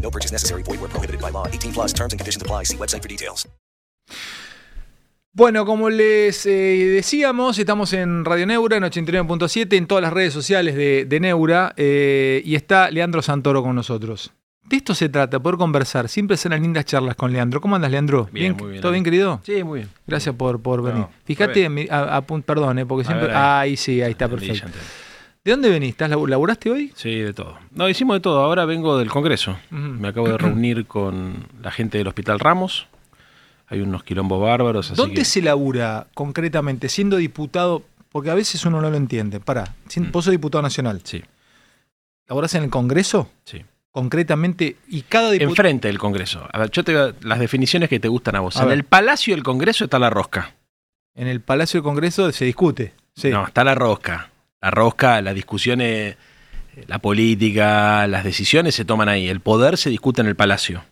No purchase necessary. Void where prohibited by law. 18 plus terms and conditions apply. See website for details. Bueno, como les eh, decíamos, estamos en Radio Neura, en 89.7, en todas las redes sociales de, de Neura, eh, y está Leandro Santoro con nosotros. De esto se trata, poder conversar. Siempre serán lindas charlas con Leandro. ¿Cómo andas, Leandro? Bien, muy bien, ¿Todo bien, querido? Sí, muy bien. Gracias por, por venir. No, Fíjate, a perdón, eh, porque A siempre... ver, ahí. Ahí sí, ahí está perfecto. ¿De dónde venís? ¿Estás labu- ¿Laburaste hoy? Sí, de todo. No, hicimos de todo. Ahora vengo del Congreso. Me acabo de reunir con la gente del Hospital Ramos. Hay unos quilombos bárbaros. Así ¿Dónde que- se labura concretamente siendo diputado? Porque a veces uno no lo entiende. Pará, Mm. vos sos diputado nacional. Sí, ¿Laburás en el Congreso? sí. Concretamente, y cada diputado... Enfrente del Congreso. A ver, yo te digo las definiciones que te gustan a vos. A en ver. el Palacio del Congreso está la rosca. En el Palacio del Congreso se discute. Sí. No, está la rosca. La rosca, las discusiones, eh, la política, las decisiones se toman ahí. El poder se discute en el Palacio.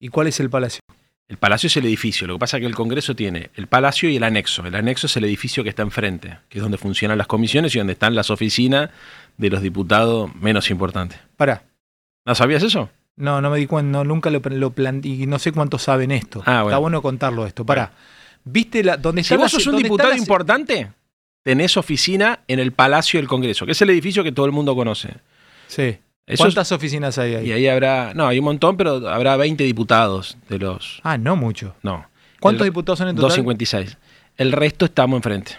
¿Y cuál es el Palacio? El palacio es el edificio, lo que pasa es que el Congreso tiene el palacio y el anexo. El anexo es el edificio que está enfrente, que es donde funcionan las comisiones y donde están las oficinas de los diputados menos importantes. Pará. ¿No sabías eso? No, no me di cuenta, no, nunca lo, lo planteé y no sé cuántos saben esto. Ah, bueno. Está bueno contarlo esto. Pará. ¿Viste la, dónde Si está vos la- sos un diputado la- importante, tenés oficina en el Palacio del Congreso, que es el edificio que todo el mundo conoce. Sí. Eso ¿Cuántas oficinas hay ahí? Y ahí habrá, no, hay un montón, pero habrá 20 diputados de los... Ah, no mucho. No. ¿Cuántos El- diputados son en total? 256. El resto estamos enfrente.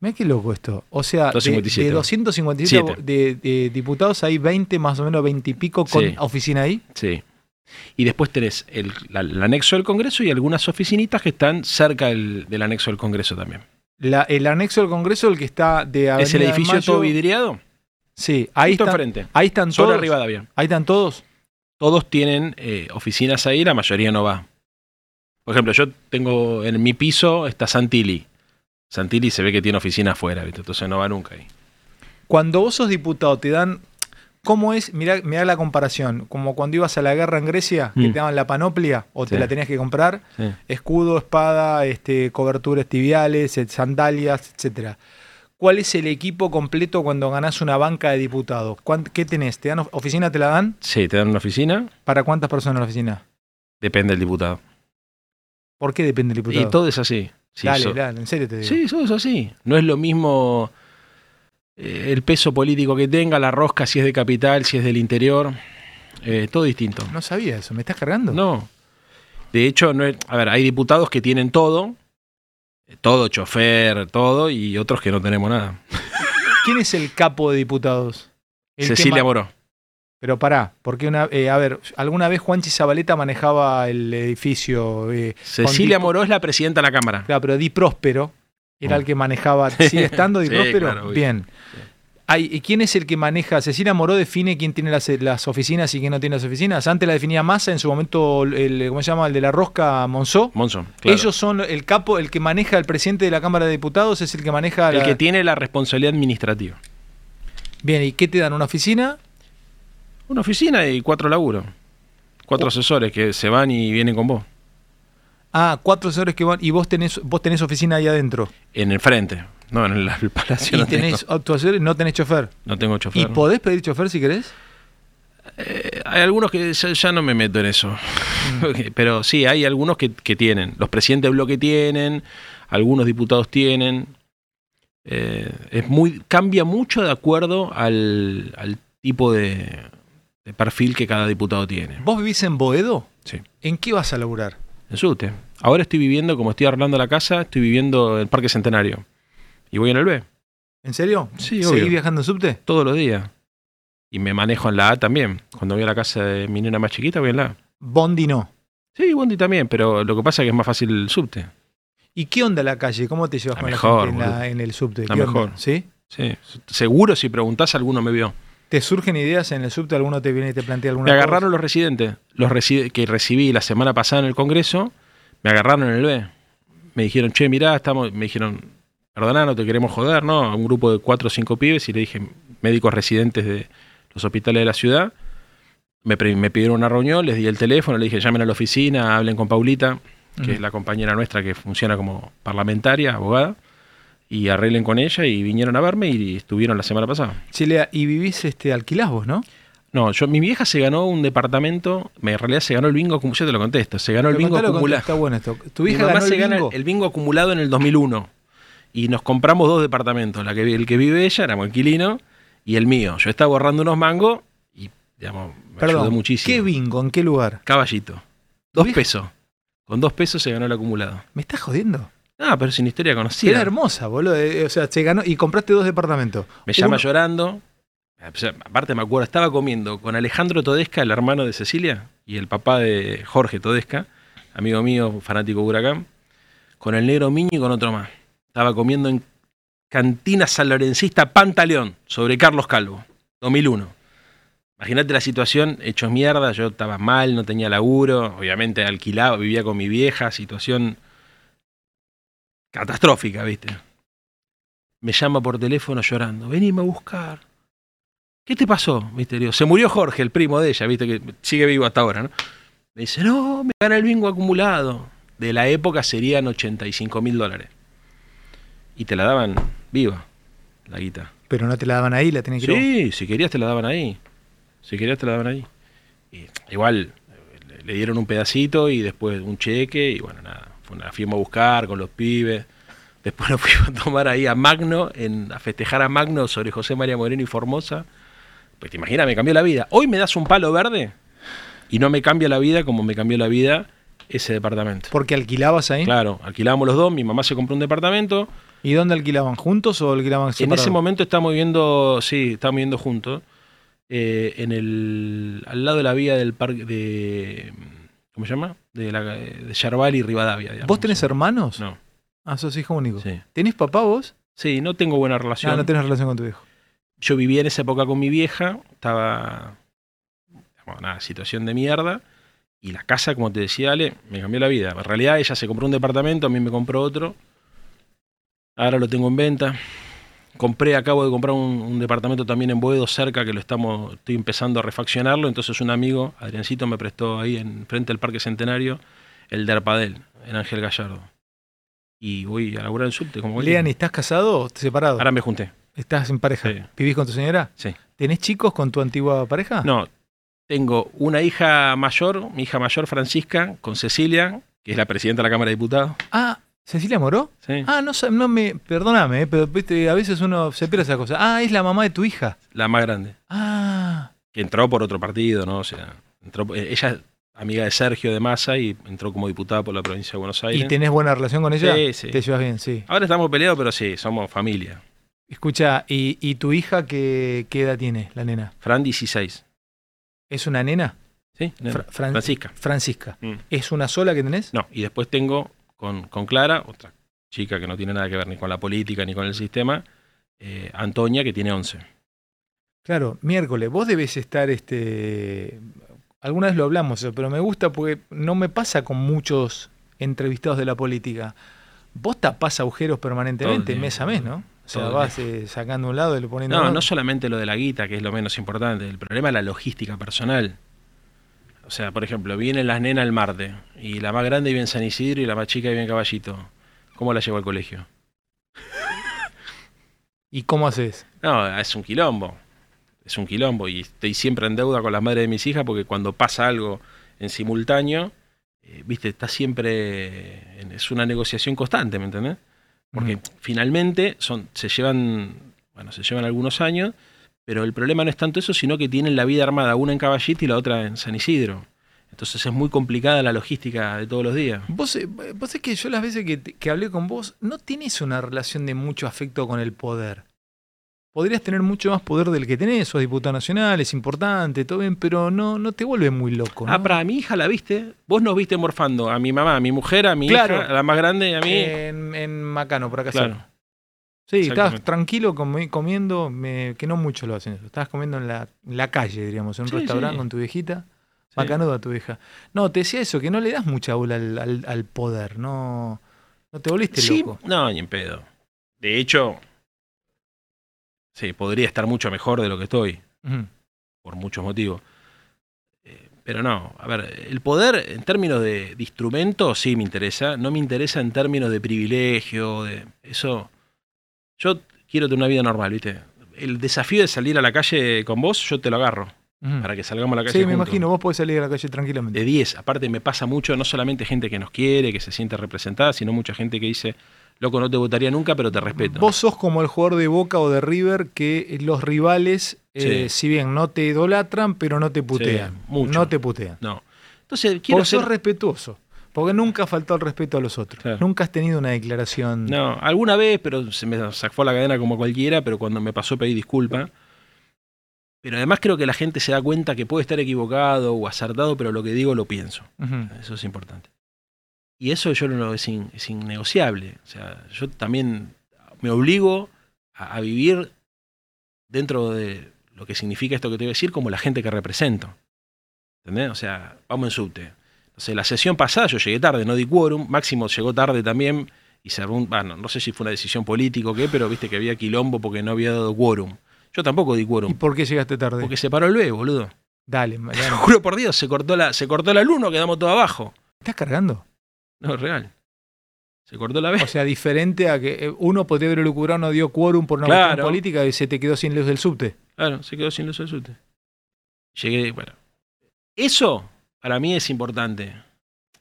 Mira qué loco esto. O sea, de- 257. de, 257 de, de diputados hay 20, más o menos 20 y pico con Sí. oficina ahí. Sí. Y después tenés el, la- el anexo del Congreso y algunas oficinitas que están cerca del, del anexo del Congreso también. La- el anexo del Congreso, el que está de Avenida ¿Es el edificio Mayo, todo vidriado? Sí, ahí Justo están, enfrente. ahí están todos. avión. Ahí están todos. Todos tienen eh, oficinas ahí, la mayoría no va. Por ejemplo, yo tengo en mi piso está Santilli. Santilli se ve que tiene oficina afuera, ¿viste? entonces no va nunca ahí. Cuando vos sos diputado, te dan. ¿Cómo es? Mirá, mirá la comparación. Como cuando ibas a la guerra en Grecia, que Mm. te daban la panoplia o te la tenías que comprar. Sí. Escudo, espada, este, coberturas tibiales, sandalias, etcétera. ¿Cuál es el equipo completo cuando ganás una banca de diputados? ¿Cuán- ¿Qué tenés? ¿Te dan of- oficina? ¿Te la dan? Sí, te dan una oficina, ¿Para cuántas personas la oficina? depende del diputado. ¿Por qué depende del diputado? Y todo es así. Sí, dale, so- dale, en serio te digo. Sí, eso es así. No es lo mismo eh, el peso político que tenga, la rosca, si es de capital, si es del interior. eh, todo distinto. No sabía eso. ¿Me estás cargando? No. De hecho, no es- a ver, hay diputados que tienen todo, eh, todo, chofer, todo, y otros que no tenemos nada. ¿Quién es el capo de diputados? El Cecilia Moró. Pero pará, porque una, eh, a ver, alguna vez Juanchi Zabaleta manejaba el edificio. eh, Cecilia Moró es la presidenta de la Cámara. Claro, pero Di Próspero era el que manejaba. ¿Sigue estando Di Sí, Próspero? claro, obvio. Bien. Hay, ¿y ¿Quién es el que maneja? Cecilia Moró define quién tiene las, las oficinas y quién no tiene las oficinas. Antes la definía Massa, en su momento, el, ¿cómo se llama? El de la rosca Monzó. Claro. Ellos son el capo, el que maneja el presidente de la Cámara de Diputados, es el que maneja el la- que tiene la responsabilidad administrativa. Bien, ¿y qué te dan? ¿Una oficina? Una oficina y cuatro laburos. Cuatro Oh. asesores que se van y vienen con vos. Ah, cuatro asesores que van y vos tenés, vos tenés oficina ahí adentro. En el frente. No, en el, el palacio Y no tenés tengo, auto asesores, no tenés chofer. no tengo chofer. ¿Y podés pedir chofer si querés? Eh, hay algunos que ya, ya no me meto en eso. Mm. Pero sí, hay algunos que, que tienen. Los presidentes de bloque tienen, algunos diputados tienen. Eh, es muy, cambia mucho de acuerdo al, al tipo de, de perfil que cada diputado tiene. ¿Vos vivís en Boedo? Sí. ¿En qué vas a laburar? En subte. Ahora estoy viviendo, como estoy arreglando la casa, estoy viviendo en el Parque Centenario. Y voy en el B, ¿En serio? Sí, ¿Seguís obvio. viajando en subte? todos los días. Y me manejo en la A también. Cuando voy a la casa de mi nena más chiquita, voy en la A. Bondi no. Sí, Bondi también, pero lo que pasa es que es más fácil el subte. ¿Y qué onda la calle? ¿Cómo te llevas La con mejor, la gente en, la- boludo. en el subte? La mejor. ¿Sí? Sí. Seguro si preguntás, alguno me vio. ¿Te surgen ideas en el subte? ¿Alguno te viene y te plantea alguna Me agarraron cosa? los residentes, los reside- que recibí la semana pasada en el Congreso, me agarraron en el B. Me dijeron, che, mirá, estamos, me dijeron, perdona, no te queremos joder, ¿no? A un grupo de cuatro o cinco pibes y le dije, médicos residentes de los hospitales de la ciudad. Me, me pidieron una reunión, les di el teléfono, le dije, llamen a la oficina, hablen con Paulita, que es la compañera nuestra que funciona como parlamentaria, abogada, y arreglen con ella y vinieron a verme y estuvieron la semana pasada. Chilea, y vivís este, alquilás vos, ¿no? No, yo, mi vieja se ganó un departamento, me- en realidad se ganó el bingo, acumulado, yo te lo contesto, se ganó el bingo acumulado. Está bueno esto. Tu Mi hija mamá ganó se el gana bingo. el bingo acumulado en el 2001 y nos compramos dos departamentos, la que, el que vive ella, éramos inquilino, y el mío. Yo estaba borrando unos mangos y, digamos, me ayudó Perdón, muchísimo. ¿qué bingo? ¿En qué lugar? Caballito. Dos vieja- pesos. Con dos pesos se ganó el acumulado. ¿Me estás jodiendo? Ah, pero es una historia Era conocida. hermosa, boludo. Eh, O sea, se ganó y compraste dos departamentos. Me llama Uno- llorando. O sea, aparte me acuerdo, estaba comiendo con Alejandro Todesca, el hermano de Cecilia, y el papá de Jorge Todesca, amigo mío, fanático de Huracán, con el negro Miño y con otro más. Estaba comiendo en Cantina San Lorencista Pantaleón, sobre Carlos Calvo, 2001. Imagínate la situación, hechos mierda, yo estaba mal, no tenía laburo, obviamente alquilaba, vivía con mi vieja, situación catastrófica, ¿viste? Me llama por teléfono llorando, venime a buscar. ¿Qué te pasó? Digo, se murió Jorge, el primo de ella, ¿viste? Que sigue vivo hasta ahora, ¿no? Me dice, no, me gana el bingo acumulado. De la época serían 85 mil dólares. Y te la daban viva, la guita. Pero no te la daban ahí, la tenés que Sí, si querías te la daban ahí. Si querías te la daban ahí. Y igual le dieron un pedacito y después un cheque y bueno, nada. Fue una fuimos a buscar con los pibes. Después nos fuimos a tomar ahí a Magno, en, a festejar a Magno sobre José María Moreno y Formosa. Pues te imaginas, me cambió la vida. Hoy me das un palo verde y no me cambia la vida como me cambió la vida ese departamento. Porque alquilabas ahí. Claro, alquilábamos los dos, mi mamá se compró un departamento, ¿Y dónde alquilaban? ¿Juntos o alquilaban en separados? ese momento estábamos viviendo, sí, estábamos viviendo juntos, eh, en el, al lado de la vía del parque de, ¿cómo se llama? De, la, de Yarval y Rivadavia. digamos. ¿Vos tenés hermanos? No, Ah, sos hijo único. sí. ¿Tenés papá vos? Sí, no tengo buena relación. No, no tenés relación con tu hijo. Yo vivía en esa época con mi vieja, estaba, digamos, nada, situación de mierda, y la casa, como te decía Ale, me cambió la vida. En realidad ella se compró un departamento, a mí me compró otro, ahora lo tengo en venta. Compré, acabo de comprar un, un departamento también en Boedo, cerca, que lo estamos, estoy empezando a refaccionarlo, entonces un amigo, Adriancito, me prestó ahí en frente al Parque Centenario el de Arpadel, en Ángel Gallardo. Y voy a laburar en subte, como. Lean, ¿estás casado o separado? Ahora me junté, ¿Estás en pareja? Sí. ¿Vivís con tu señora? sí. ¿Tenés chicos con tu antigua pareja? No, tengo una hija mayor, mi hija mayor Francisca, con Cecilia, que es la presidenta de la Cámara de Diputados. Ah, ¿Cecilia Moró? Sí. Ah, no, no me. Perdóname, eh, pero viste, a veces uno se pierde esa cosa. Ah, es la mamá de tu hija. La más grande. Ah. Que entró por otro partido, ¿no? O sea, entró, eh, ella es amiga de Sergio de Massa y entró como diputada por la provincia de Buenos Aires. ¿Y tenés buena relación con ella? Sí, sí. Te llevas bien, sí. Ahora estamos peleados, pero sí, somos familia. Escucha, ¿y, y tu hija qué, qué edad tiene, la nena? Fran 16. ¿Es una nena? ¿Sí? Fra- Fran- Francisca. Francisca. Mm. ¿Es una sola que tenés? No, y después tengo con, con Clara, otra chica que no tiene nada que ver ni con la política ni con el sistema, eh, Antonia, que tiene 11. Claro, miércoles. Vos debes estar, este. Alguna vez lo hablamos, pero me gusta porque no me pasa con muchos entrevistados de la política. Vos tapás agujeros permanentemente, mes a mes, ¿no? O sea, vas eh, sacando un lado y lo poniendo No, no solamente lo de la guita, que es lo menos importante, el problema es la logística personal. O sea, por ejemplo, vienen las nenas el martes y la más grande vive en San Isidro y la más chica vive en Caballito. ¿Cómo la llevo al colegio? ¿Y cómo haces? No, es un quilombo. Es un quilombo y estoy siempre en deuda con las madres de mis hijas porque cuando pasa algo en simultáneo, eh, viste, está siempre. en- es una negociación constante, ¿me entendés? Porque Mm. finalmente son, se llevan, bueno, se llevan algunos años, pero el problema no es tanto eso, sino que tienen la vida armada, una en Caballito y la otra en San Isidro. Entonces es muy complicada la logística de todos los días. Vos, eh, vos es que yo las veces que, que hablé con vos, no tenés una relación de mucho afecto con el poder. Podrías tener mucho más poder del que tenés, sos diputado nacional, es importante, todo bien, pero no, no te vuelve muy loco. ¿no? Ah, para mi hija la viste. Vos nos viste morfando a mi mamá, a mi mujer, a mi Claro. hija, a la más grande y a mí. En, en Macano, por acá claro. cerca. Sí, estabas tranquilo comi- comiendo, me- que no mucho lo hacen eso. Estabas comiendo en la, en la calle, diríamos, en un Sí, restaurante sí. con tu viejita. Sí. Macanuda tu vieja. No, te decía eso, que no le das mucha bola al, al- al poder, no, no te volviste loco. no, ni en pedo. De hecho, sí, podría estar mucho mejor de lo que estoy, por muchos motivos. Eh, Pero no, a ver, el poder en términos de, de instrumento sí me interesa, no me interesa en términos de privilegio, de eso. Yo quiero tener una vida normal, ¿viste? El desafío de salir a la calle con vos, yo te lo agarro, para que salgamos a la calle. Sí, me imagino, vos podés salir a la calle tranquilamente. de 10. Aparte me pasa mucho, no solamente gente que nos quiere, que se siente representada, sino mucha gente que dice, loco, no te votaría nunca, pero te respeto. Vos sos como el jugador de Boca o de River que los rivales, eh, si bien no te idolatran, pero no te putean. mucho. No te putean. No. Entonces, quiero sos ser... respetuoso. Porque nunca faltó el respeto a los otros. Claro. Nunca has tenido una declaración. No, alguna vez, pero se me sacó la cadena como cualquiera, pero cuando me pasó pedí disculpa. Pero además creo que la gente se da cuenta que puede estar equivocado o acertado, pero lo que digo lo pienso. Eso es importante. Y eso yo no es, in- es innegociable. O sea, yo también me obligo a, a vivir dentro de lo que significa esto que te voy a decir como la gente que represento. ¿Entendés? O sea, vamos en subte. Entonces, la sesión pasada yo llegué tarde, no di quórum. Máximo llegó tarde también y se un- bueno, no sé si fue una decisión política o qué, pero viste que había quilombo porque no había dado quórum. Yo tampoco di ¿Y quórum. por qué llegaste tarde? Porque se paró el B, boludo. Dale, Te juro por Dios, se cortó la, se cortó la luz, quedamos todos abajo. ¿Estás cargando? No, es real. Se cortó la B. O sea, diferente a que eh, uno podría haber elucubrado, no dio quórum por una Claro. cuestión política y se te quedó sin luz del subte. Claro, se quedó sin luz del subte. Llegué, bueno. Eso para mí es importante.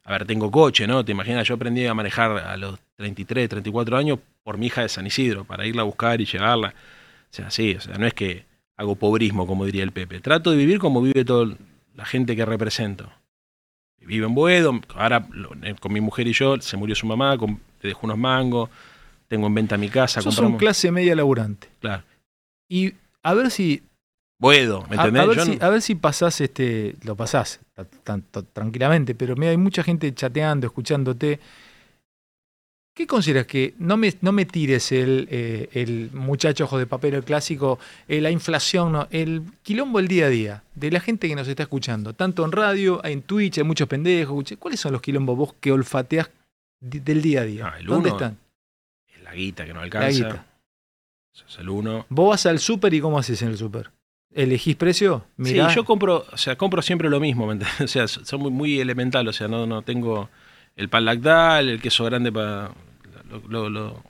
A ver, tengo coche, ¿no? Te imaginas, yo aprendí a manejar a los 33, 34 años por mi hija de San Isidro, para irla a buscar y llevarla. O sea, sí, o sea, no es que hago pobrismo, como diría el Pepe. Trato de vivir como vive toda la gente que represento. Vivo en Boedo, ahora eh, con mi mujer y yo, se murió su mamá, con- le dejó unos mangos, tengo en venta mi casa, Sos un compramos. clase media laburante. Claro. Y a ver si Boedo, ¿me entendés? A, ver Yo si, no- a ver si pasás este. Lo pasás tranquilamente, pero mira, hay mucha gente chateando, escuchándote. ¿Qué consideras que no me, no me tires el, eh, el muchacho ojo de papel, el clásico, eh, la inflación, no, el quilombo del día a día, de la gente que nos está escuchando, tanto en radio, en Twitch, hay muchos pendejos. ¿Cuáles son los quilombos vos que olfateás del día a día? Ah, el ¿Dónde uno, están? Es la guita que no La alcanza. guita. Eso es el uno. Vos vas al súper y ¿cómo haces en el súper? ¿Elegís precio? Mirá. Sí, yo compro, o sea, compro siempre lo mismo, ¿me? O sea, son muy, muy elemental, o sea, no, no tengo el pan lactal, el queso grande para... lo- lo- lo-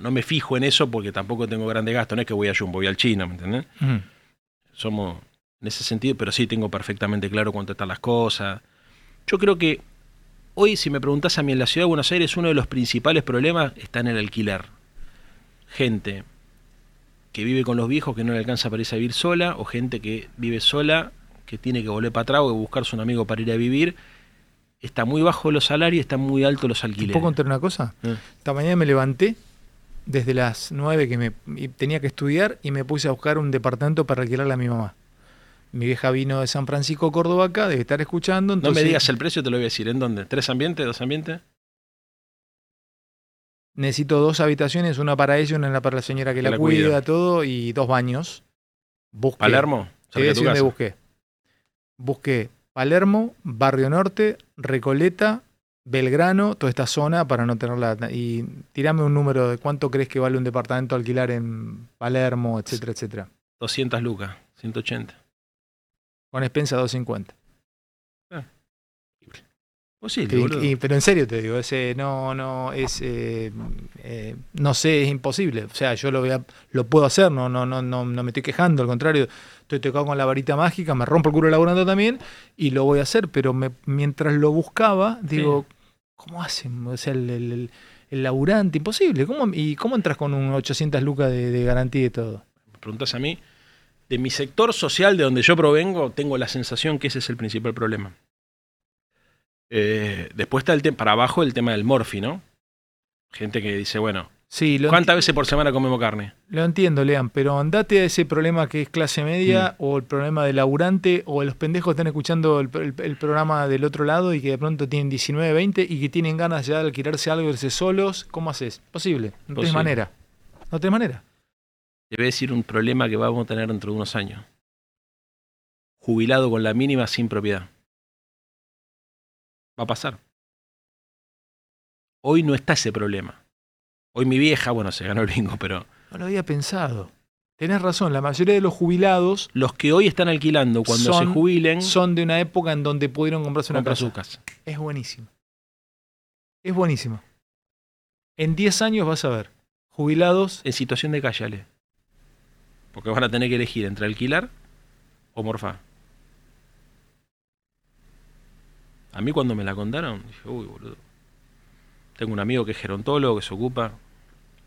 no- me fijo en eso porque tampoco tengo grandes gastos, no es que voy a Jumbo, voy al chino, ¿me entendés? Ujú. Somos en ese sentido, pero sí tengo perfectamente claro cuánto están las cosas. Yo creo que hoy, si me preguntás a mí en la ciudad de Buenos Aires, uno de los principales problemas está en el alquiler. Gente que vive con los viejos que no le alcanza para irse a vivir sola, o gente que vive sola, que tiene que volver para atrás o buscarse un amigo para ir a vivir. Está muy bajo los salarios y están muy altos los ¿Te alquileres. puedo contar una cosa? Eh. Esta mañana me levanté desde las 9 que me tenía que estudiar y me puse a buscar un departamento para alquilarle a mi mamá. Mi vieja vino de San Francisco, Córdoba acá, debe estar escuchando. No me digas el precio, te lo voy a decir. ¿En dónde? ¿Tres ambientes? ¿Dos ambientes? Necesito dos habitaciones, una para ella, una para la señora que, Que la, la cuida, cuida. todo, y dos baños. Busqué. ¿Palermo? Te voy a busqué. Busqué Palermo, Barrio Norte, Recoleta, Belgrano, toda esta zona para no tenerla. Y tirame un número de cuánto crees que vale un departamento alquilar en Palermo, etcétera, etcétera. 200 lucas, 180. Con expensa 250. Posible, Y- boludo. y- pero en serio te digo, ese no, no, es eh, eh, no sé, es imposible. O sea, yo lo voy a- lo puedo hacer, no, no, no, no, no me estoy quejando, al contrario, estoy tocado con la varita mágica, me rompo el culo laburando también, y lo voy a hacer, pero me- mientras lo buscaba, digo, ¿cómo hacen? O sea, el, el, el- el laburante, imposible. ¿Cómo, ¿Y cómo entras con un 800 lucas de, de garantía y todo? me preguntas a mí, de mi sector social de donde yo provengo, tengo la sensación que ese es el principal problema. Eh, después está el tema, para abajo el tema del morfi, ¿no? Gente que dice, bueno, Sí, ¿cuántas veces por semana comemos carne? lo entiendo, Lean, pero andate a ese problema que es clase media Mm. o el problema de laburante o los pendejos que están escuchando el, el- el programa del otro lado y que de pronto tienen 19, 20 y que tienen ganas ya de alquilarse algo y irse solos. ¿Cómo haces? Posible. No Posible. manera. No tenés manera. Te voy a decir un problema que vamos a tener dentro de unos años. Jubilado con la mínima sin propiedad. Va a pasar. Hoy no está ese problema. Hoy mi vieja, bueno, se ganó el bingo, pero No lo había pensado. Tenés razón, la mayoría de los jubilados los que hoy están alquilando cuando Son- se jubilen, son de una época en donde pudieron comprarse una casa. su casa. Es buenísimo. Es buenísimo. En 10 años vas a ver jubilados. En situación de calle, Ale. Porque van a tener que elegir entre alquilar o morfar. A mí cuando me la contaron, dije, uy, boludo. Tengo un amigo que es gerontólogo, que se ocupa.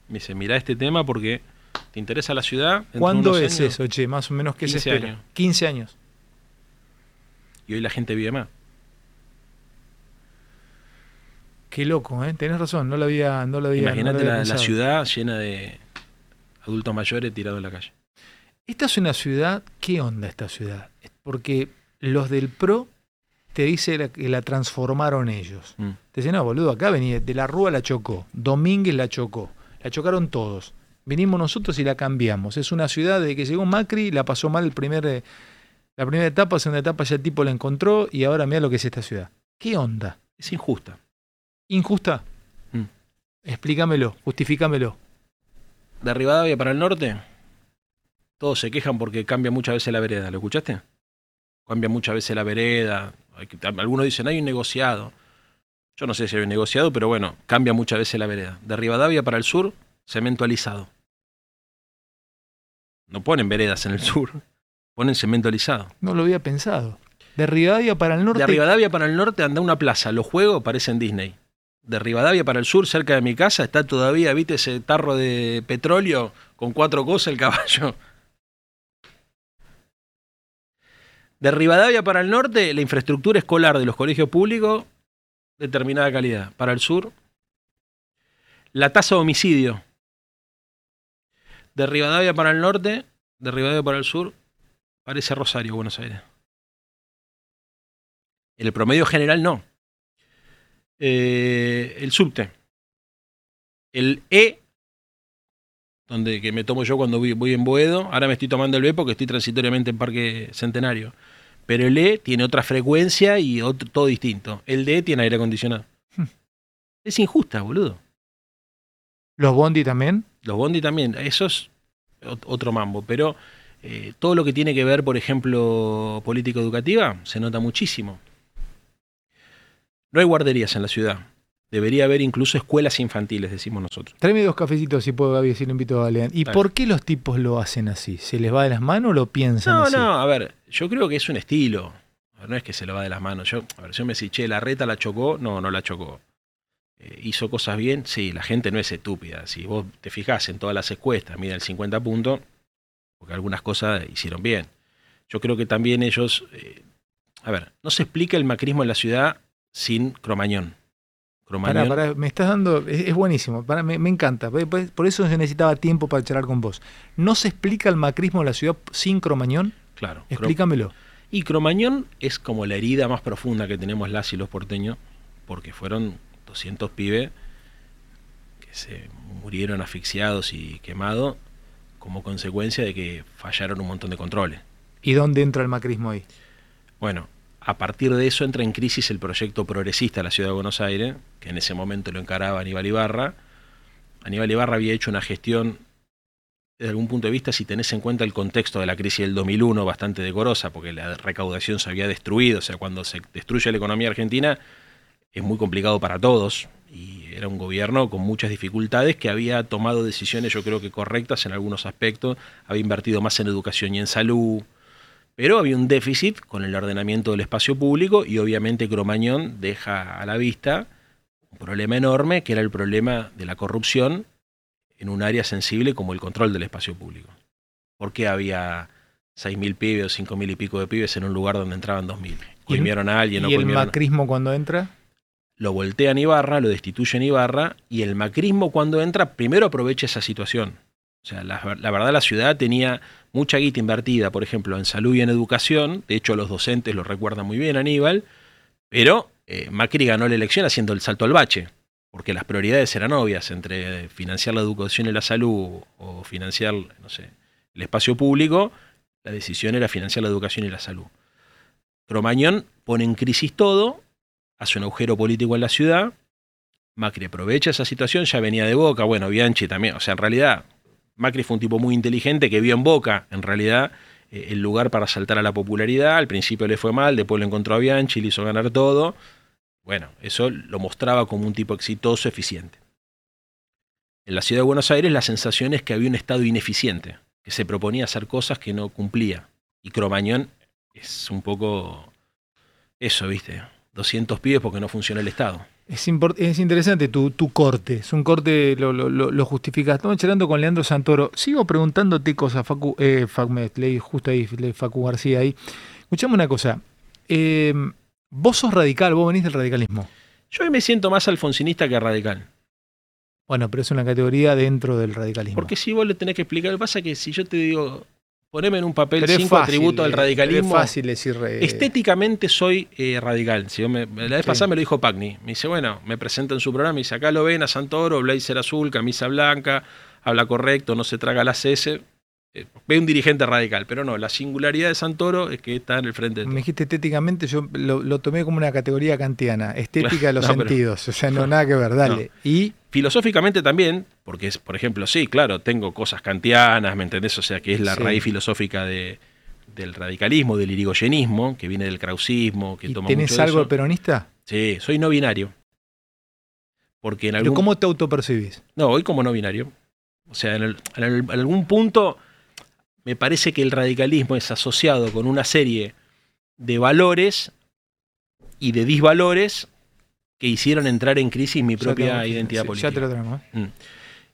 Me dice, mira este tema porque te interesa la ciudad. ¿Cuándo es años". eso, che? Más o menos que se 15 espera. años. 15 años. Y hoy la gente vive más. Qué loco, ¿eh? Tenés razón, no lo había, no lo había, Imagínate la, la ciudad llena de adultos mayores tirados en la calle. Esta es una ciudad, ¿qué onda esta ciudad? Porque los del PRO te dicen la- que la transformaron ellos. Mm. Te dicen, no, boludo, acá venía, de la Rúa la chocó, Domínguez la chocó, la chocaron todos. Vinimos nosotros y la cambiamos. Es una ciudad de que llegó Macri, la pasó mal el primer, eh, la primera etapa, segunda etapa ya el tipo la encontró y ahora mira lo que es esta ciudad. ¿Qué onda? Es injusta. ¿Injusta? Mm. Explícamelo, justifícamelo. De Rivadavia para el norte, todos se quejan porque cambia muchas veces la vereda. ¿Lo escuchaste? Cambia muchas veces la vereda. Algunos dicen, hay un negociado. Yo no sé si hay un negociado, pero bueno, cambia muchas veces la vereda. De Rivadavia para el sur, cemento alisado. No ponen veredas en el sur, ponen cemento alisado. No lo había pensado. De Rivadavia para el norte. De Rivadavia para el norte anda una plaza, los juegos parecen Disney. De Rivadavia para el sur, cerca de mi casa, está todavía, viste, ese tarro de petróleo con cuatro cosas, el caballo. De Rivadavia para el norte, la infraestructura escolar de los colegios públicos, determinada calidad. Para el sur, la tasa de homicidio. De Rivadavia para el norte, de Rivadavia para el sur, parece Rosario, Buenos Aires. El promedio general no. Eh, el subte. El E, donde que me tomo yo cuando voy, voy en Boedo. Ahora me estoy tomando el B porque estoy transitoriamente en Parque Centenario. Pero el E tiene otra frecuencia y otro- todo distinto. El D tiene aire acondicionado. Hmm. Es injusta, boludo. Los Bondi también. Los Bondi también, eso es ot- otro mambo, pero eh, todo lo que tiene que ver, por ejemplo, política educativa, se nota muchísimo. No hay guarderías en la ciudad. Debería haber incluso escuelas infantiles, decimos nosotros. Tráeme dos cafecitos si puedo, Gaby, si lo invito a Lean. ¿Y Dale. por qué los tipos lo hacen así? ¿Se les va de las manos o lo piensan No, así? no, a ver, yo creo que es un estilo. Ver, No es que se lo va de las manos. Yo, a ver, yo me decís, che, la reta la chocó, no, no la chocó. Eh, ¿Hizo cosas bien? Sí, la gente no es estúpida. Si vos te fijás en todas las encuestas, mira el 50 puntos, porque algunas cosas hicieron bien. Yo creo que también ellos. eh, a ver, no se explica el macrismo en la ciudad sin Cromañón. Pará, Cromañón. pará, me estás dando. Es, es buenísimo, pará, me, me encanta. Por- Por eso se necesitaba tiempo para charlar con vos. ¿No se explica el macrismo en la ciudad sin Cromañón? Claro. Explícamelo. Y Cromañón es como la herida más profunda que tenemos las y los porteños, porque fueron 200 pibes que se murieron asfixiados y quemados como consecuencia de que fallaron un montón de controles. ¿Y dónde entra el macrismo ahí? Bueno, a partir de eso entra en crisis el proyecto progresista de la ciudad de Buenos Aires, que en ese momento lo encaraba Aníbal Ibarra. Aníbal Ibarra había hecho una gestión, desde algún punto de vista, si tenés en cuenta el contexto de la crisis del 2001, bastante decorosa, porque la recaudación se había destruido, o sea, cuando se destruye la economía argentina es muy complicado para todos, y era un gobierno con muchas dificultades que había tomado decisiones, yo creo que correctas en algunos aspectos, había invertido más en educación y en salud, pero había un déficit con el ordenamiento del espacio público y obviamente Cromañón deja a la vista un problema enorme que era el problema de la corrupción en un área sensible como el control del espacio público. ¿Por qué había 6.000 pibes o 5.000 y pico de pibes en un lugar donde entraban 2.000? coimieron a alguien, ¿Y el macrismo cuando entra? lo voltean Ibarra, lo destituyen Ibarra, y el macrismo cuando entra, primero aprovecha esa situación. O sea, la, verdad la ciudad tenía mucha guita invertida, por ejemplo, en salud y en educación, de hecho los docentes lo recuerdan muy bien Aníbal, pero eh, Macri ganó la elección haciendo el salto al bache, porque las prioridades eran obvias entre financiar la educación y la salud o financiar, no sé, el espacio público, la decisión era financiar la educación y la salud. Cromañón pone en crisis todo, hace un agujero político en la ciudad. Macri aprovecha esa situación, ya venía de Boca, bueno, Bianchi también, o sea, en realidad Macri fue un tipo muy inteligente que vio en Boca, en realidad, eh, el lugar para saltar a la popularidad, al principio le fue mal, después lo encontró a Bianchi, le hizo ganar todo. Bueno, eso lo mostraba como un tipo exitoso, eficiente. En la ciudad de Buenos Aires la sensación es que había un Estado ineficiente, que se proponía hacer cosas que no cumplía. Y Cromañón es un poco eso, ¿viste? 200 pibes porque no funciona el Estado. Es, es interesante tu, tu corte, es un corte, lo, lo, lo, justificas. Estamos charlando con Leandro Santoro. Sigo preguntándote cosas, Facu, eh, leí justo ahí, leí Facu García ahí. Escuchame una cosa. eh, vos sos radical, vos venís del radicalismo. Yo hoy me siento más alfonsinista que radical. Bueno, pero es una categoría dentro del radicalismo. Porque si vos le tenés que explicar, lo que pasa es que si yo te digo, poneme en un papel Pero cinco fácil, atributos del eh, radicalismo. Es fácil decir. eh, Estéticamente soy eh, radical. Si yo me- la vez Sí. pasada me lo dijo Pagni. Me dice, bueno, me presenta en su programa y dice, acá lo ven a Santoro, blazer azul, camisa blanca, habla correcto, no se traga las S. Eh, ve un dirigente radical, pero no, la singularidad de Santoro es que está en el frente de Me dijiste estéticamente, yo lo, lo tomé como una categoría kantiana, estética de los No, pero- sentidos, o sea, no nada que ver, dale. Y Filosóficamente también, porque es, por ejemplo, sí, claro, tengo cosas kantianas, ¿me entendés? O sea, que es la Sí. raíz filosófica de, del radicalismo, del irigoyenismo, que viene del krausismo, que ¿y toma ¿tenés mucho de algo de eso. peronista? Sí, soy no binario. Porque en ¿Pero cómo te autopercibís? No, hoy como no binario. O sea, en, el- en el- en algún punto me parece que el radicalismo es asociado con una serie de valores y de disvalores que hicieron entrar en crisis mi propia lo- identidad sí, política. Ya te lo tenemos. ¿eh?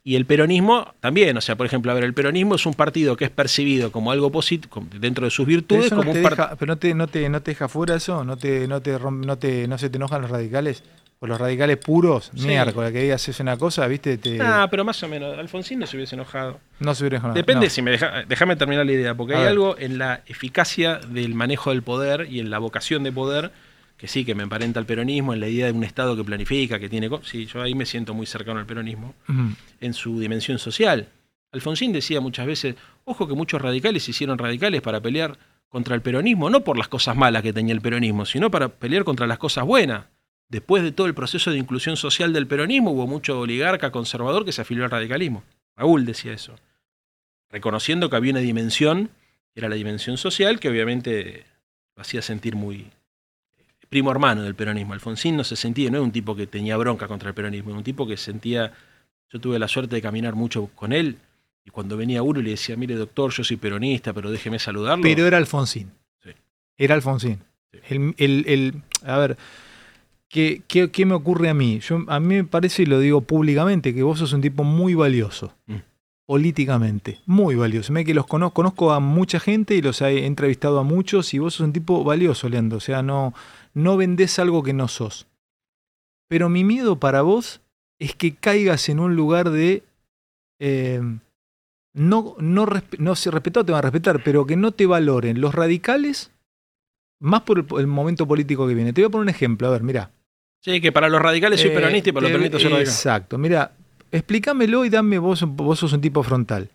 Y el peronismo también, o sea, por ejemplo, a ver, el peronismo es un partido que es percibido como algo positivo dentro de sus Pero, virtudes, eso no como te un deja, pero no te, no te, no te deja fuera eso, no te, no te, no te, no se te enojan los radicales, o los radicales puros, Sí. miércoles, que digas es una cosa, viste, te, Ah, pero más o menos, Alfonsín no se hubiese enojado. no se hubiera enojado. Depende No. si me deja, déjame terminar la idea, porque A hay ver. algo en la eficacia del manejo del poder y en la vocación de poder que sí, que me emparenta al peronismo, en la idea de un Estado que planifica, que tiene... Sí, yo ahí me siento muy cercano al peronismo, en su dimensión social. Alfonsín decía muchas veces, ojo que muchos radicales se hicieron radicales para pelear contra el peronismo, no por las cosas malas que tenía el peronismo, sino para pelear contra las cosas buenas. Después de todo el proceso de inclusión social del peronismo, hubo mucho oligarca conservador que se afilió al radicalismo. Raúl decía eso. Reconociendo que había una dimensión, que era la dimensión social, que obviamente lo hacía sentir muy primo hermano del peronismo. Alfonsín no se sentía, no era un tipo que tenía bronca contra el peronismo, era un tipo que sentía, yo tuve la suerte de caminar mucho con él, y cuando venía uno y le decía, mire doctor, yo soy peronista, pero déjeme saludarlo. Pero era Alfonsín. Sí. Era Alfonsín. Sí. El, el- el- a ver, ¿qué, qué, qué me ocurre a mí? Yo, a mí me parece, y lo digo públicamente, que vos sos un tipo muy valioso. Mm. Políticamente, muy valioso. Me que los conozco, conozco a mucha gente y los he entrevistado a muchos y vos sos un tipo valioso, Leandro. O sea, no, no vendés algo que no sos. Pero mi miedo para vos es que caigas en un lugar de eh, no, no, no se respetado te van a respetar, pero que no te valoren los radicales, más por el, el momento político que viene. Te voy a poner un ejemplo, a ver, mira. Sí, que para los radicales soy Eh, peronista y para los peronistas soy radical. Exacto, mira, explícamelo y dame vos, vos sos un tipo frontal.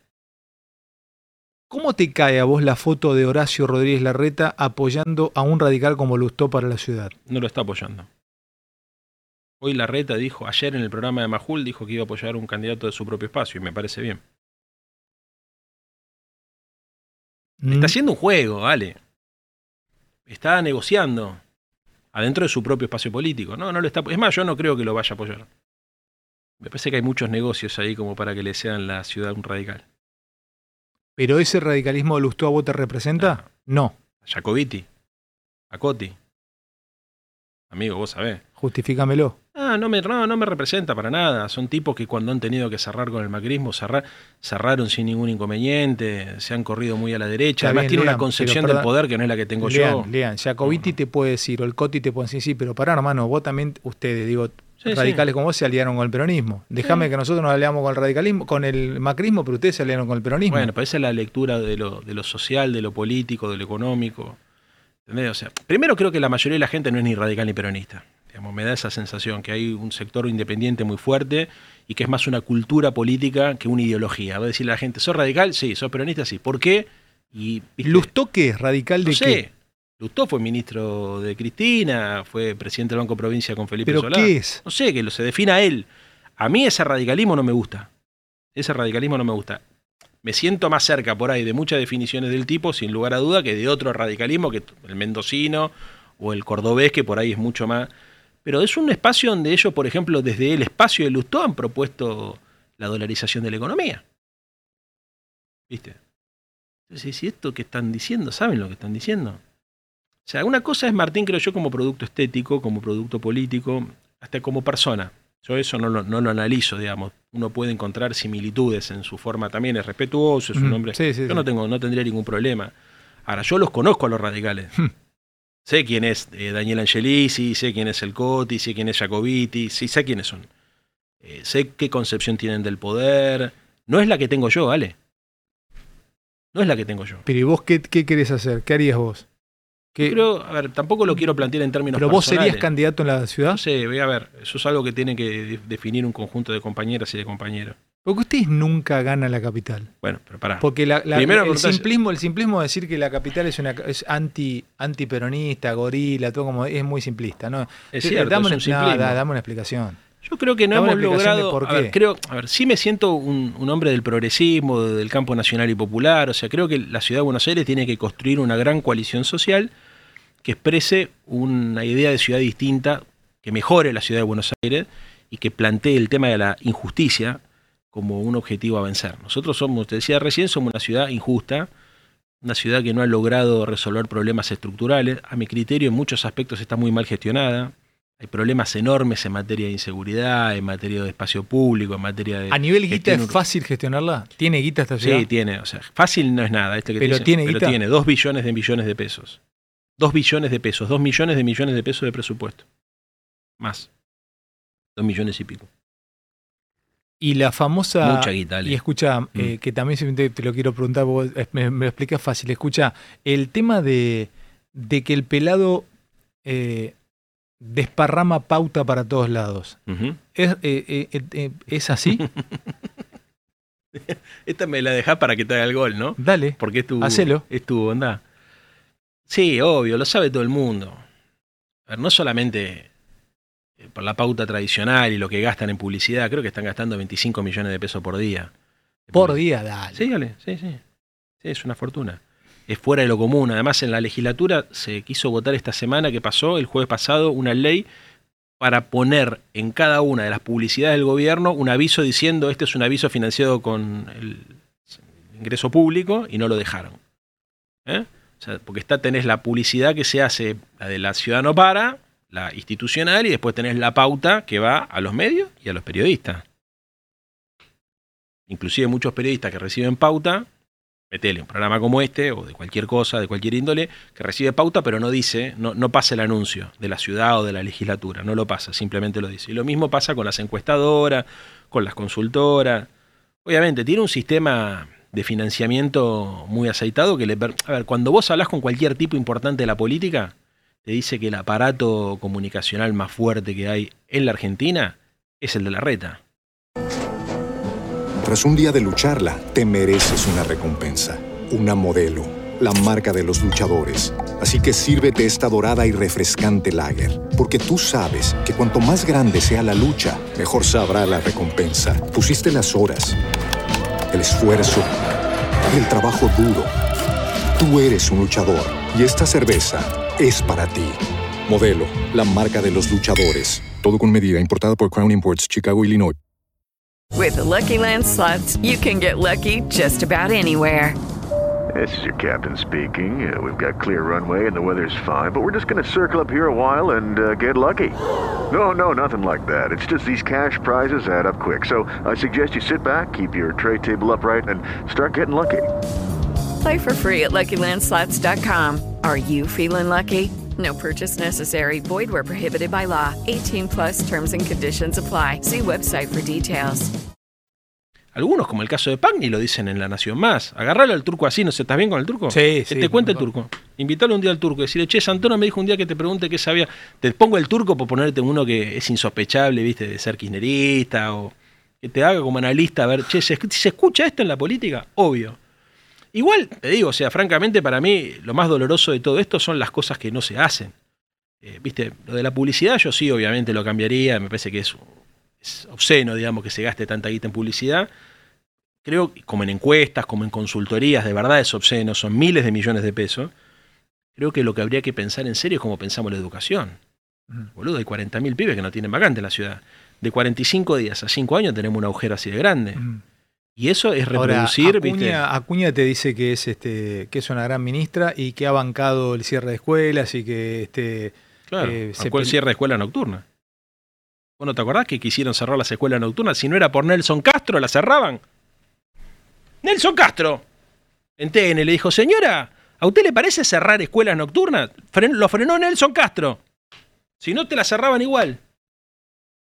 ¿Cómo te cae a vos la foto de Horacio Rodríguez Larreta apoyando a un radical como Lustó para la ciudad? No lo está apoyando. Hoy Larreta dijo, ayer en el programa de Majul, dijo que iba a apoyar a un candidato de su propio espacio, y me parece bien. Está haciendo un juego, vale. Está negociando adentro de su propio espacio político. No, no lo está. Es más, yo no creo que lo vaya a apoyar. Me parece que hay muchos negocios ahí como para que le sean la ciudad un radical. ¿Pero ese radicalismo de Lustó a vos te representa? No. A Jacobiti, a Coti. Amigo, vos sabés. Justifícamelo. Ah, no me, no, no me representa para nada. Son tipos que cuando han tenido que cerrar con el macrismo, cerrar, cerraron sin ningún inconveniente, se han corrido muy a la derecha. Está Además bien, tiene una concepción pero del perdón, poder que no es la que tengo Lean, yo. Lean, Jacobiti te puede decir, o el Coti te puede decir, sí, pero pará, hermano, vos también, ustedes, digo, Sí, radicales como vos se aliaron con el peronismo. Déjame que nosotros nos aliamos con el radicalismo, con el macrismo, pero ustedes se aliaron con el peronismo. Bueno, es la lectura de lo, de lo social, de lo político, de lo económico. ¿Entendés? O sea, primero creo que la mayoría de la gente no es ni radical ni peronista. Digamos, me da esa sensación que hay un sector independiente muy fuerte y que es más una cultura política que una ideología. Va a decirle a la gente, ¿sos radical? Sí, ¿sos peronista? Sí. ¿Por qué? Y, ¿viste? ¿Lustó qué? ¿Radical de no sé. qué? Lustó fue ministro de Cristina, fue presidente del Banco Provincia con Felipe ¿Pero Solá. qué es? No sé, que lo se defina él. A mí ese radicalismo no me gusta. Ese radicalismo no me gusta. Me siento más cerca por ahí de muchas definiciones del tipo, sin lugar a duda, que de otro radicalismo, que el mendocino o el cordobés, que por ahí es mucho más. Pero es un espacio donde ellos, por ejemplo, desde el espacio de Lustó han propuesto la dolarización de la economía. ¿Viste? Entonces, si esto que están diciendo, ¿saben lo que están diciendo? O sea, una cosa es Martín, creo yo, como producto estético, como producto político, hasta como persona. Yo eso no lo, no lo analizo, digamos. Uno puede encontrar similitudes en su forma también, es respetuoso, es un hombre. sí, sí, yo sí. no tengo, no tendría ningún problema. Ahora, yo los conozco a los radicales. Sé quién es eh, Daniel Angelisi, sé quién es el Coti, sé quién es Jacobiti, sí, sé quiénes son. Eh, sé qué concepción tienen del poder. No es la que tengo yo, ¿vale? No es la que tengo yo. Pero ¿y vos qué, qué querés hacer? ¿Qué harías vos? ¿Qué- Yo creo, a ver, tampoco lo quiero plantear en términos ¿Pero vos serías personales. candidato en la ciudad? No sé, voy a ver. Eso es algo que tiene que de- definir un conjunto de compañeras y de compañeros. Porque ustedes nunca ganan la capital. Bueno, pero pará. Porque la- la- Primero el, simplismo, el simplismo de decir que la capital es una es anti antiperonista, gorila, todo como es muy simplista, ¿no? Es cierto, dame, es una, un dame una explicación. Yo creo que no Dame hemos logrado. por a ver, qué. creo, a ver, sí me siento un, un hombre del progresismo, del campo nacional y popular. O sea, creo que la ciudad de Buenos Aires tiene que construir una gran coalición social que exprese una idea de ciudad distinta, que mejore la ciudad de Buenos Aires y que plantee el tema de la injusticia como un objetivo a vencer. Nosotros somos, te decía recién, somos una ciudad injusta, una ciudad que no ha logrado resolver problemas estructurales. A mi criterio, en muchos aspectos está muy mal gestionada. Hay problemas enormes en materia de inseguridad, en materia de espacio público, en materia de... A nivel guita es fácil gestionarla. ¿Tiene guita esta ciudad? Sí, tiene, o sea, fácil no es nada. Este que te Pero dicen, tiene pero guita. tiene dos billones de millones de pesos. Dos billones de pesos, dos millones de millones de pesos de presupuesto. Más. Dos millones y pico. Y la famosa Mucha guita. Y escucha, Mm. eh, que también simplemente te lo quiero preguntar, vos, eh, me, me lo explicas fácil. Escucha, el tema de, de que el pelado eh, desparrama pauta para todos lados. ¿Es, eh, ¿es así? Esta me la dejás para que te haga el gol, ¿no? Dale. Porque es tu, Hacelo. es tu bondad. Sí, obvio, lo sabe todo el mundo. A ver, no solamente por la pauta tradicional y lo que gastan en publicidad, creo que están gastando 25 millones de pesos por día. Por día, dale. Sí, dale, sí, sí. Sí, es una fortuna. Es fuera de lo común. Además, en la legislatura se quiso votar esta semana que pasó, el jueves pasado, una ley para poner en cada una de las publicidades del gobierno un aviso diciendo este es un aviso financiado con el ingreso público y no lo dejaron. ¿Eh? O sea, porque está, tenés la publicidad que se hace, la de la Ciudadano Para, la institucional, y después tenés la pauta que va a los medios y a los periodistas. Inclusive muchos periodistas que reciben pauta, metele un programa como este, o de cualquier cosa, de cualquier índole, que recibe pauta, pero no dice, no, no pasa el anuncio de la ciudad o de la legislatura, no lo pasa, simplemente lo dice. Y lo mismo pasa con las encuestadoras, con las consultoras. Obviamente, tiene un sistema de financiamiento muy aceitado que le... A ver, cuando vos hablas con cualquier tipo importante de la política, te dice que el aparato comunicacional más fuerte que hay en la Argentina es el de la reta. Tras un día de lucharla, te mereces una recompensa, una modelo, la marca de los luchadores. Así que sírvete esta dorada y refrescante lager, porque tú sabes que cuanto más grande sea la lucha, mejor sabrá la recompensa. Pusiste las horas, el esfuerzo, el trabajo duro. Tú eres un luchador y esta cerveza es para ti. Modelo, la marca de los luchadores. Todo con medida, importada por Crown Imports, Chicago, Illinois. With the Lucky Land slots, you can get lucky just about anywhere. This is your captain speaking. Uh, we've got clear runway and the weather's fine, but we're just going to circle up here a while and uh, get lucky. No, no, nothing like that. It's just these cash prizes add up quick. So I suggest you sit back, keep your tray table upright, and start getting lucky. Play for free at LuckyLandSlots.com. Are you feeling lucky? No purchase necessary. Void where prohibited by law. 18 plus terms and conditions apply. See website for details. Algunos, como el caso de Pagni, lo dicen en La Nación Más. Agarralo al turco así, ¿no se estás bien con el turco? Sí, Que sí, te cuente el turco. Invítalo un día al turco. Decirle, che, Santoro me dijo un día que te pregunte qué sabía. Te pongo el turco por ponerte uno que es insospechable, viste, de ser kirchnerista o que te haga como analista a ver, che, ¿se, se escucha esto en la política? Obvio. Igual, te digo, o sea, francamente, para mí, lo más doloroso de todo esto son las cosas que no se hacen. Eh, Viste, lo de la publicidad, yo sí, obviamente lo cambiaría. Me parece que es, es obsceno, digamos, que se gaste tanta guita en publicidad. Creo, que como en encuestas, como en consultorías, de verdad es obsceno, son miles de millones de pesos. Creo que lo que habría que pensar en serio es cómo pensamos la educación. Boludo, hay 40.000 pibes que no tienen vacante en la ciudad. De 45 días a 5 años tenemos un agujero así de grande. Mm. Y eso es Ahora, reproducir, ¿viste? Acuña, Acuña te dice que es este que es una gran ministra y que ha bancado el cierre de escuelas y que este Claro, eh, ¿a se cuál pele- cierre de escuela nocturna? ¿Vos no te acordás que quisieron cerrar las escuelas nocturnas? Si no era por Nelson Castro, la cerraban. Nelson Castro, en TN, le dijo, señora, ¿a usted le parece cerrar escuelas nocturnas? Fren- lo frenó Nelson Castro. Si no, te la cerraban igual.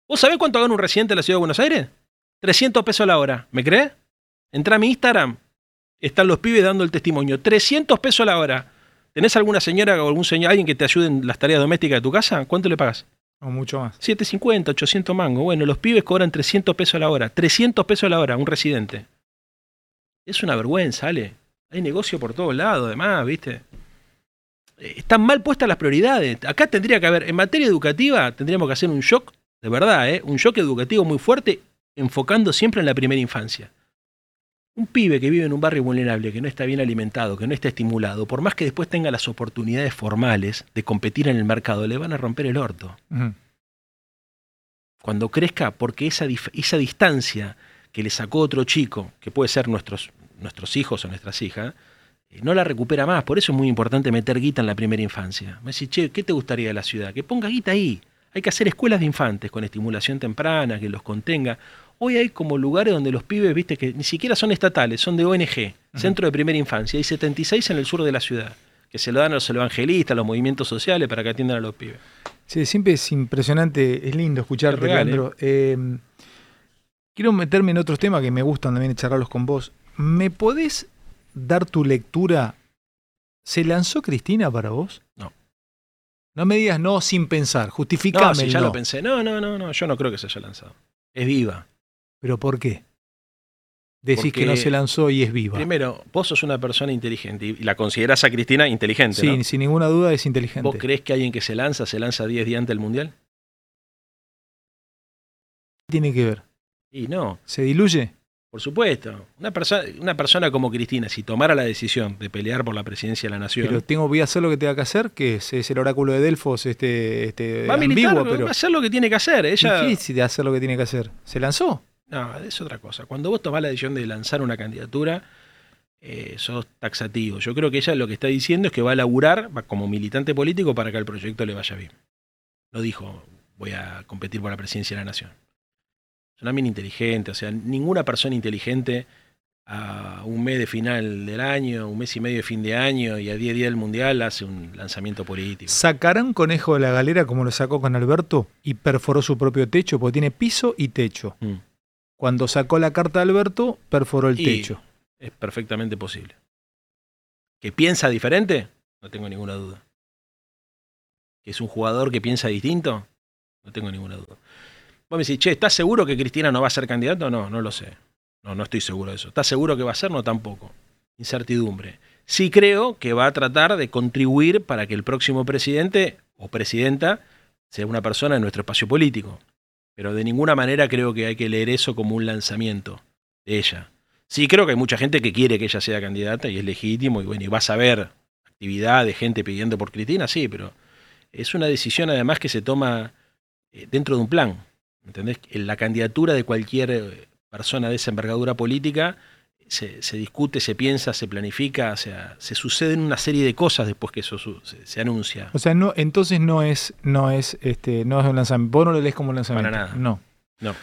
¿Vos sabés cuánto gana un residente de la ciudad de Buenos Aires? 300 pesos a la hora. ¿Me crees? Entra a mi Instagram. Están los pibes dando el testimonio. 300 pesos a la hora. ¿Tenés alguna señora o algún señor, alguien que te ayude en las tareas domésticas de tu casa? ¿Cuánto le pagas? o mucho más. 750, 800 mangos. Bueno, los pibes cobran 300 pesos a la hora. 300 pesos a la hora, un residente. Es una vergüenza, Ale. Hay negocio por todos lados, además, ¿viste? Eh, Están mal puestas las prioridades. Acá tendría que haber, en materia educativa, tendríamos que hacer un shock, de verdad, ¿eh? un shock educativo muy fuerte, enfocando siempre en la primera infancia. Un pibe que vive en un barrio vulnerable, que no está bien alimentado, que no está estimulado, por más que después tenga las oportunidades formales de competir en el mercado, le van a romper el orto cuando crezca, porque esa, esa distancia que le sacó otro chico, que puede ser nuestros, nuestros hijos o nuestras hijas, eh, no la recupera más. Por eso es muy importante meter guita en la primera infancia. Me decís, che, ¿qué te gustaría de la ciudad? Que ponga guita ahí. Hay que hacer escuelas de infantes con estimulación temprana, que los contenga. Hoy hay como lugares donde los pibes, viste, que ni siquiera son estatales, son de ONG, Centro de Primera Infancia. Hay 76 en el sur de la ciudad, que se lo dan a los evangelistas, a los movimientos sociales para que atiendan a los pibes. Sí, siempre es impresionante, es lindo escucharte, Es real, Leandro. Eh, quiero meterme en otros temas que me gustan también charlarlos con vos. ¿Me podés dar tu lectura? ¿Se lanzó Cristina para vos? No. No me digas no sin pensar, justificame No, si el ya lo pensé. No, no, no, no, yo no creo que se haya lanzado. Es viva. ¿Pero por qué? Decís que no se lanzó y es viva. Primero, vos sos una persona inteligente y la considerás a Cristina inteligente. sí, ¿no? sin ninguna duda es inteligente. ¿Vos creés que alguien que se lanza se lanza 10 días antes del Mundial? ¿Qué tiene que ver? Y no, ¿Se diluye? por supuesto. Una, perso- una persona como Cristina, si tomara la decisión de pelear por la presidencia de la nación, Pero tengo, voy a hacer lo que tenga que hacer, que es, es el oráculo de Delfos, este, este va a militar, ambiguo, pero va a hacer lo que tiene que hacer. Ella, difícil de hacer lo que tiene que hacer. ¿Se lanzó? No, es otra cosa. Cuando vos tomás la decisión de lanzar una candidatura, eh, sos taxativo. Yo creo que ella lo que está diciendo es que va a laburar va como militante político para que al proyecto le vaya bien. No dijo, voy a competir por la presidencia de la nación. Es una mina inteligente, o sea, ninguna persona inteligente a un mes de final del año, un mes y medio de fin de año y a 10 días del mundial hace un lanzamiento político. ¿Sacará un conejo de la galera como lo sacó con Alberto y perforó su propio techo? Porque tiene piso y techo. Mm. Cuando sacó la carta de Alberto, perforó el Y techo. Es perfectamente posible. ¿Que piensa diferente? No tengo ninguna duda. ¿Que es un jugador que piensa distinto? No tengo ninguna duda. Vos me decís, che, ¿estás seguro que Cristina no va a ser candidato? No, no lo sé. No, no estoy seguro de eso. ¿Estás seguro que va a ser? No, tampoco. Incertidumbre. Sí creo que va a tratar de contribuir para que el próximo presidente o presidenta sea una persona de nuestro espacio político. Pero de ninguna manera creo que hay que leer eso como un lanzamiento de ella. Sí, creo que hay mucha gente que quiere que ella sea candidata y es legítimo y bueno, y vas a ver actividad de gente pidiendo por Cristina, sí, pero es una decisión además que se toma eh, dentro de un plan. ¿Entendés? En La candidatura de cualquier eh, persona de esa envergadura política se, se discute, se piensa, se planifica, o sea, se suceden una serie de cosas después que eso su- se, se anuncia. O sea, no, entonces no es, no es, este, no es un lanzamiento. Vos no lo lees como un lanzamiento. Para nada. No. No.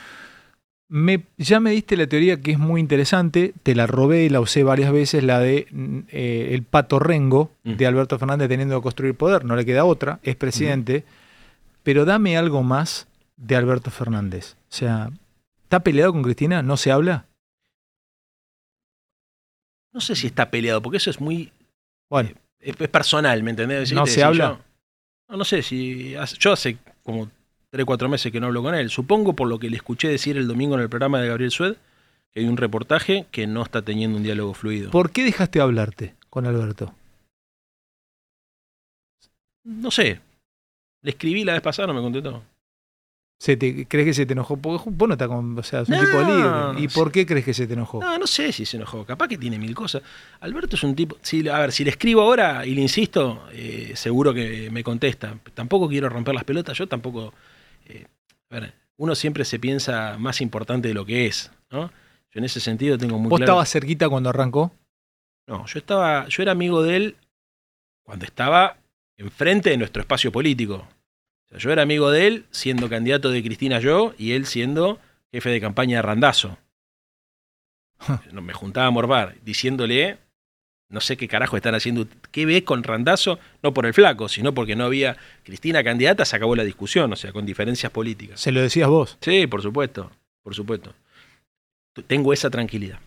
Me, ya me diste la teoría que es muy interesante, te la robé y la usé varias veces, la de mm, eh, el pato rengo Mm. de Alberto Fernández teniendo que construir poder, no le queda otra, es presidente, pero dame algo más de Alberto Fernández. O sea, ¿está peleado con Cristina? ¿No se habla? No sé si está peleado, porque eso es muy Bueno, es, es personal, ¿me entendés? No se habla. Yo, no, no sé si. Yo hace como 3, 4 meses que no hablo con él. Supongo por lo que le escuché decir el domingo en el programa de Gabriel Sued, que hay un reportaje que no está teniendo un diálogo fluido. ¿por qué dejaste de hablarte con Alberto? No sé. Le escribí la vez pasada, no me contestó. ¿Se te, ¿Crees que se te enojó? Porque vos no estás con, o sea, es un No, tipo libre. ¿Y por qué crees que se te enojó? No, no sé si se enojó. Capaz que tiene mil cosas. Alberto es un tipo. Si, a ver, si le escribo ahora y le insisto, eh, seguro que me contesta. Tampoco quiero romper las pelotas. Yo tampoco. eh, a ver, uno siempre se piensa más importante de lo que es, ¿no? Yo en ese sentido tengo muy ¿Vos claro. estabas cerquita cuando arrancó? No, yo estaba. Yo era amigo de él cuando estaba enfrente de nuestro espacio político. Yo era amigo de él siendo candidato de Cristina yo y él siendo jefe de campaña de Randazo. Me juntaba a morbar diciéndole, no sé qué carajo están haciendo, qué ves con Randazo, no por el flaco, sino porque no había Cristina candidata, se acabó la discusión, o sea, con diferencias políticas. Se lo decías vos. Sí, por supuesto, por supuesto. Tengo esa tranquilidad.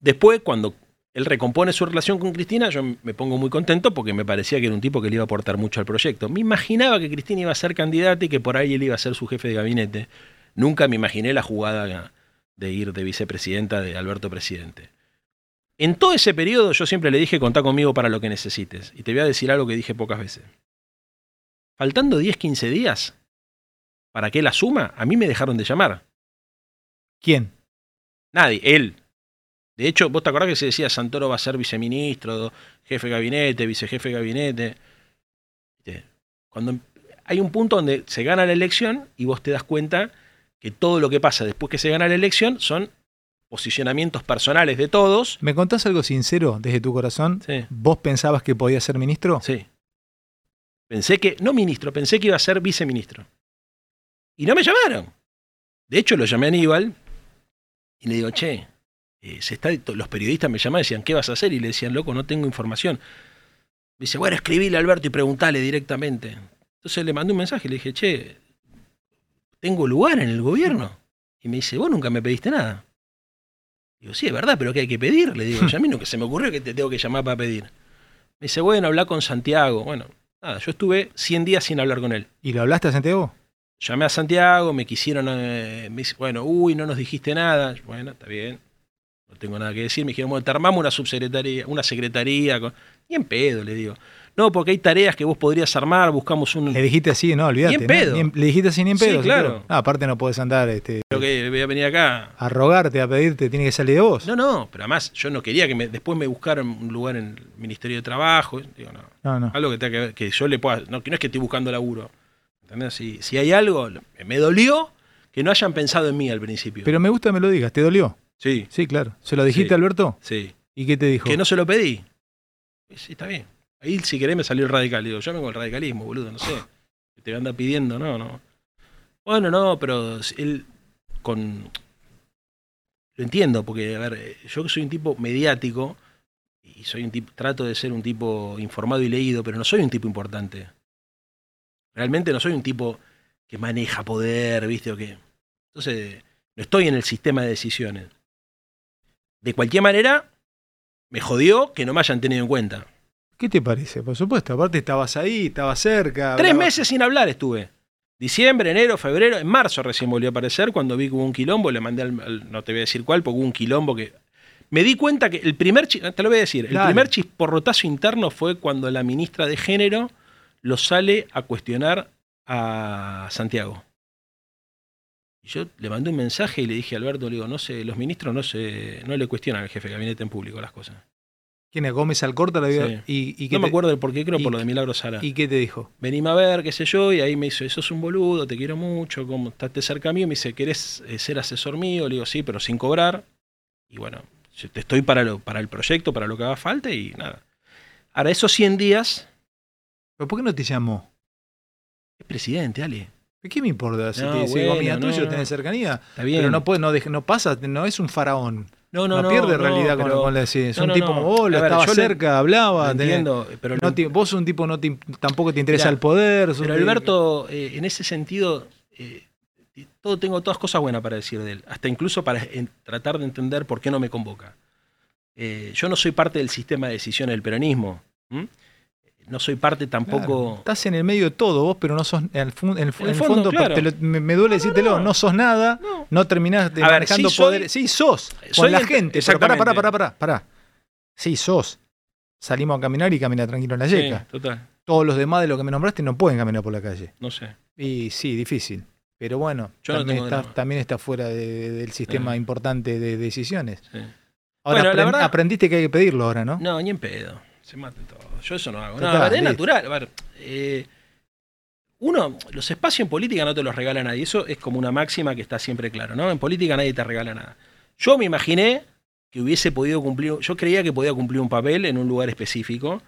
Después, cuando él recompone su relación con Cristina, yo me pongo muy contento porque me parecía que era un tipo que le iba a aportar mucho al proyecto. Me imaginaba que Cristina iba a ser candidata y que por ahí él iba a ser su jefe de gabinete. Nunca me imaginé la jugada de ir de vicepresidenta de Alberto presidente. En todo ese periodo yo siempre le dije, contá conmigo para lo que necesites. Y te voy a decir algo que dije pocas veces. Faltando 10, 15 días para que él asuma, a mí me dejaron de llamar. ¿Quién? Nadie, él. De hecho, vos te acordás que se decía Santoro va a ser viceministro, jefe de gabinete, vicejefe de gabinete. Cuando em- hay un punto donde se gana la elección y vos te das cuenta que todo lo que pasa después que se gana la elección son posicionamientos personales de todos. ¿Me contás algo sincero desde tu corazón? Sí, ¿Vos pensabas que podía ser ministro? sí. Pensé que, no ministro, pensé que iba a ser viceministro. Y no me llamaron. De hecho, lo llamé a Aníbal y le digo, che, eh, se está, los periodistas me llamaban y decían, ¿qué vas a hacer? Y le decían, loco, no tengo información. Me dice, bueno, escribile a Alberto y preguntale directamente. Entonces le mandé un mensaje y le dije, che, tengo lugar en el gobierno. Y me dice, vos nunca me pediste nada. Digo, sí, es verdad, pero ¿qué hay que pedir? Le digo, ya a mí nunca se me ocurrió que te tengo que llamar para pedir. Me dice, bueno, habla con Santiago. Bueno, nada, yo estuve 100 días sin hablar con él. ¿Y lo hablaste a Santiago? Llamé a Santiago, me quisieron, eh, me dice, bueno, uy, no nos dijiste nada. Bueno, está bien, no tengo nada que decir. Me dijeron, bueno, te armamos una subsecretaría, una secretaría. Con... Y en pedo, le digo. No, porque hay tareas que vos podrías armar, buscamos un... Le dijiste así, no, olvídate. Ni en pedo. Ni en- le dijiste así ni en Sí, pedo. claro. Ah, aparte no podés andar este, Creo que voy a venir acá. a rogarte, a pedirte, tiene que salir de vos. No, no, pero además yo no quería que me, después me buscaran un lugar en el Ministerio de Trabajo. Digo, no, No, no. algo que tenga que ver, que yo le pueda, no, que no es que estoy buscando laburo. ¿Entendés? Si, si hay algo, me dolió que no hayan pensado en mí al principio. Pero me gusta que me lo digas, ¿te dolió? Sí, Sí, claro. ¿Se lo dijiste Sí. Alberto? sí. ¿Y qué te dijo? Que no se lo pedí. Sí, está bien. Ahí si querés me salió el radical. Digo, yo vengo el radicalismo, boludo, no sé. Que te anda pidiendo, no, no. Bueno, no, pero él con... Lo entiendo, porque, a ver, yo que soy un tipo mediático y soy un tipo, trato de ser un tipo informado y leído, pero no soy un tipo importante. Realmente no soy un tipo que maneja poder, ¿viste? O que... Entonces, no estoy en el sistema de decisiones. De cualquier manera, me jodió que no me hayan tenido en cuenta. ¿Qué te parece? Por supuesto, aparte estabas ahí, estabas cerca. Tres hablabas- meses sin hablar estuve. Diciembre, enero, febrero, en marzo recién volvió a aparecer. Cuando vi que hubo un quilombo, le mandé al, al- no te voy a decir cuál, porque hubo un quilombo que. Me di cuenta que el primer. Te lo voy a decir. El Dale. primer chisporrotazo interno fue cuando la ministra de Género lo sale a cuestionar a Santiago. Yo le mandé un mensaje y le dije a Alberto, le digo, no sé, los ministros no se, no le cuestionan al jefe de gabinete en público las cosas. ¿Quién es Gómez Alcorta? La vida? Sí. ¿Y, No me te- acuerdo del por qué, creo por lo de Milagro Sara. ¿Y qué te dijo? venime a ver, qué sé yo, y ahí me dice, sos un boludo, te quiero mucho, como estás cerca mío, me dice, ¿querés eh, ser asesor mío? Le digo, sí, pero sin cobrar. Y bueno, Yo te estoy para, lo, para el proyecto, para lo que haga falta y nada. Ahora, esos 100 días, ¿Pero por qué no te llamó? es presidente, Ale. ¿Qué me importa? Si No, te bueno, amiga no, tuyo, no. tenés cercanía. Está bien. Pero no puede, no, no pasa, no es un faraón. no, No, pierde realidad con, pero- con la decisión. Es no, un no, tipo no. como vos, lo estaba cerca, hablaba. tenés- entiendo, pero, no te- vos sos un tipo no te- tampoco te interesa Mirá, el poder. pero Alberto, eh, en ese sentido, eh, todo, tengo todas cosas buenas para decir de él. Hasta incluso para en- tratar de entender por qué no me convoca. Eh, yo no soy parte del sistema de decisiones del peronismo. ¿m? No soy parte Claro, tampoco... estás en el medio de todo vos, pero no sos. En el, fun- en el fu- En el en el fondo, fondo, claro. lo- me, me duele decírtelo, no, no. sos nada, No. no terminás de manejando sí soy- poder. Sí, sos. Con soy la ent- gente. Pero pará, pará, pará, pará, pará. Sí, sos. Salimos a caminar y camina tranquilo en la Sí, yeca. total, Todos los demás de lo que me nombraste no pueden caminar por la calle. no sé. Y sí, difícil. Pero bueno, Yo no también, está, también está fuera de- del sistema importante de decisiones. sí. Ahora Bueno, la aprend- verdad- aprendiste que hay que pedirlo ahora, ¿no? No, ni en pedo. Se mate todo. Yo eso no hago. No, Total, a ver, es natural. A ver, eh, uno, los espacios en política no te los regala nadie. Eso es como una máxima que está siempre claro, ¿no? En política nadie te regala nada. Yo me imaginé que hubiese podido cumplir, yo creía que podía cumplir un papel en un lugar específico.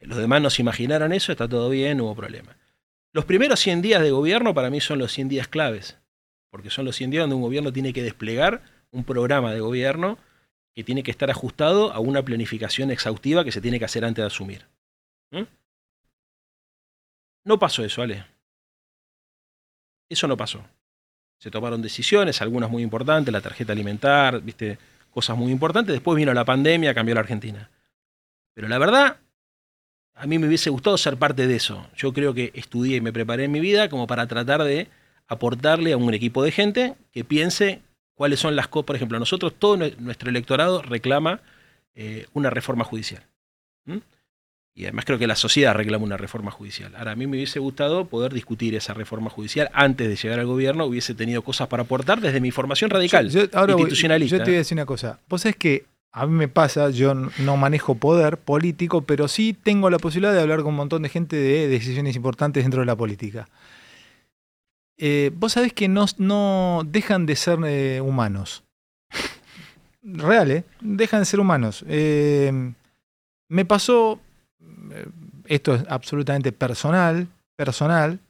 Los demás no se imaginaron eso, está todo bien, no hubo problema. Los primeros 100 días de gobierno para mí son los 100 días claves, porque son los 100 días donde un gobierno tiene que desplegar un programa de gobierno que tiene que estar ajustado a una planificación exhaustiva que se tiene que hacer antes de asumir. ¿Mm? No pasó eso, Ale. Eso no pasó. Se tomaron decisiones, algunas muy importantes, la tarjeta alimentar, viste, cosas muy importantes. Después vino la pandemia, cambió la Argentina. Pero la verdad, a mí me hubiese gustado ser parte de eso. Yo creo que estudié y me preparé en mi vida como para tratar de aportarle a un equipo de gente que piense cuáles son las cosas. Por ejemplo, nosotros, todo nue- nuestro electorado reclama eh, una reforma judicial. ¿Mm? Y además creo que la sociedad reclama una reforma judicial. Ahora, a mí me hubiese gustado poder discutir esa reforma judicial antes de llegar al gobierno, hubiese tenido cosas para aportar desde mi formación radical, Yo- yo- ahora voy- institucionalista. yo te voy a decir una cosa. Vos sabés que a mí me pasa, yo no manejo poder político, pero sí tengo la posibilidad de hablar con un montón de gente de decisiones importantes dentro de la política. Eh, vos sabés que no, no dejan de ser eh, humanos. Real, ¿eh? Dejan de ser humanos. Eh, me pasó, esto es absolutamente personal, personal,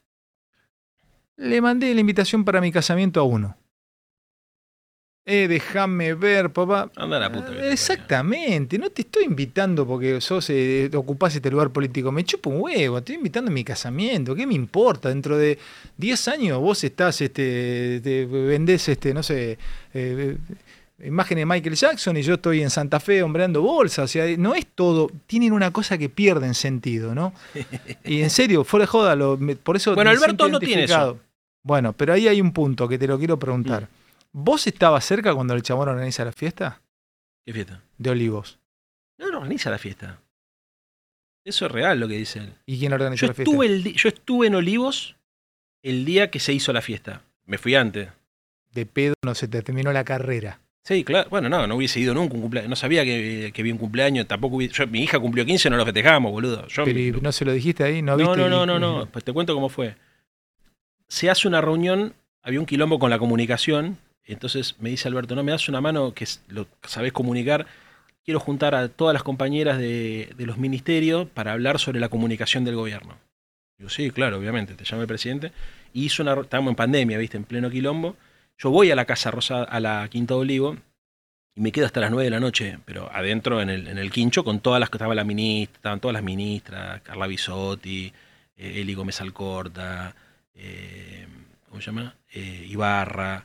le mandé la invitación para mi casamiento a uno. Eh, déjame ver, papá. Anda a la puta. Exactamente, no te estoy invitando porque sos, eh, ocupás este lugar político. Me chupo un huevo, te estoy invitando a mi casamiento. ¿Qué me importa? Dentro de 10 años vos estás, este, te vendés, este, no sé, eh, imágenes de Michael Jackson y yo estoy en Santa Fe hombreando bolsas. O sea, no es todo. Tienen una cosa que pierden sentido, ¿no? Y en serio, fuera de joda, lo- me- por eso. Bueno, Alberto no tiene eso. Bueno, pero ahí hay un punto que te lo quiero preguntar. Mm. ¿Vos estabas cerca cuando el chabón organiza la fiesta? ¿Qué fiesta? De Olivos. No, no organiza la fiesta. Eso es real lo que dice él. ¿Y quién organizó Yo la fiesta? estuve, el di- yo estuve en Olivos el día que se hizo la fiesta. Me fui antes. De pedo no se te terminó la carrera. Sí, claro. Bueno, no, no hubiese ido nunca un cumpleaños. No sabía que, que había un cumpleaños. Tampoco hubiese- yo- mi hija cumplió 15, no lo festejamos, boludo. Yo, Pero ¿y no se lo dijiste ahí, no no, viste. no, no, no, no. Pues te cuento cómo fue. Se hace una reunión, había un quilombo con la comunicación. Entonces me dice Alberto, no me das una mano que lo sabés comunicar. Quiero juntar a todas las compañeras de, los ministerios para hablar sobre la comunicación del gobierno. Digo, sí, claro, obviamente, te llama el presidente. Y hizo una, estábamos en pandemia, viste, en pleno quilombo. Yo voy a la Casa Rosa, a la Quinta de Olivo, y me quedo hasta las 9 de la noche, pero adentro en el, en el quincho con todas las que estaba la ministra, estaban todas las ministras, Carla Bisotti, eh, Eli Gómez Alcorta, eh, ¿cómo se llama? Eh, Ibarra,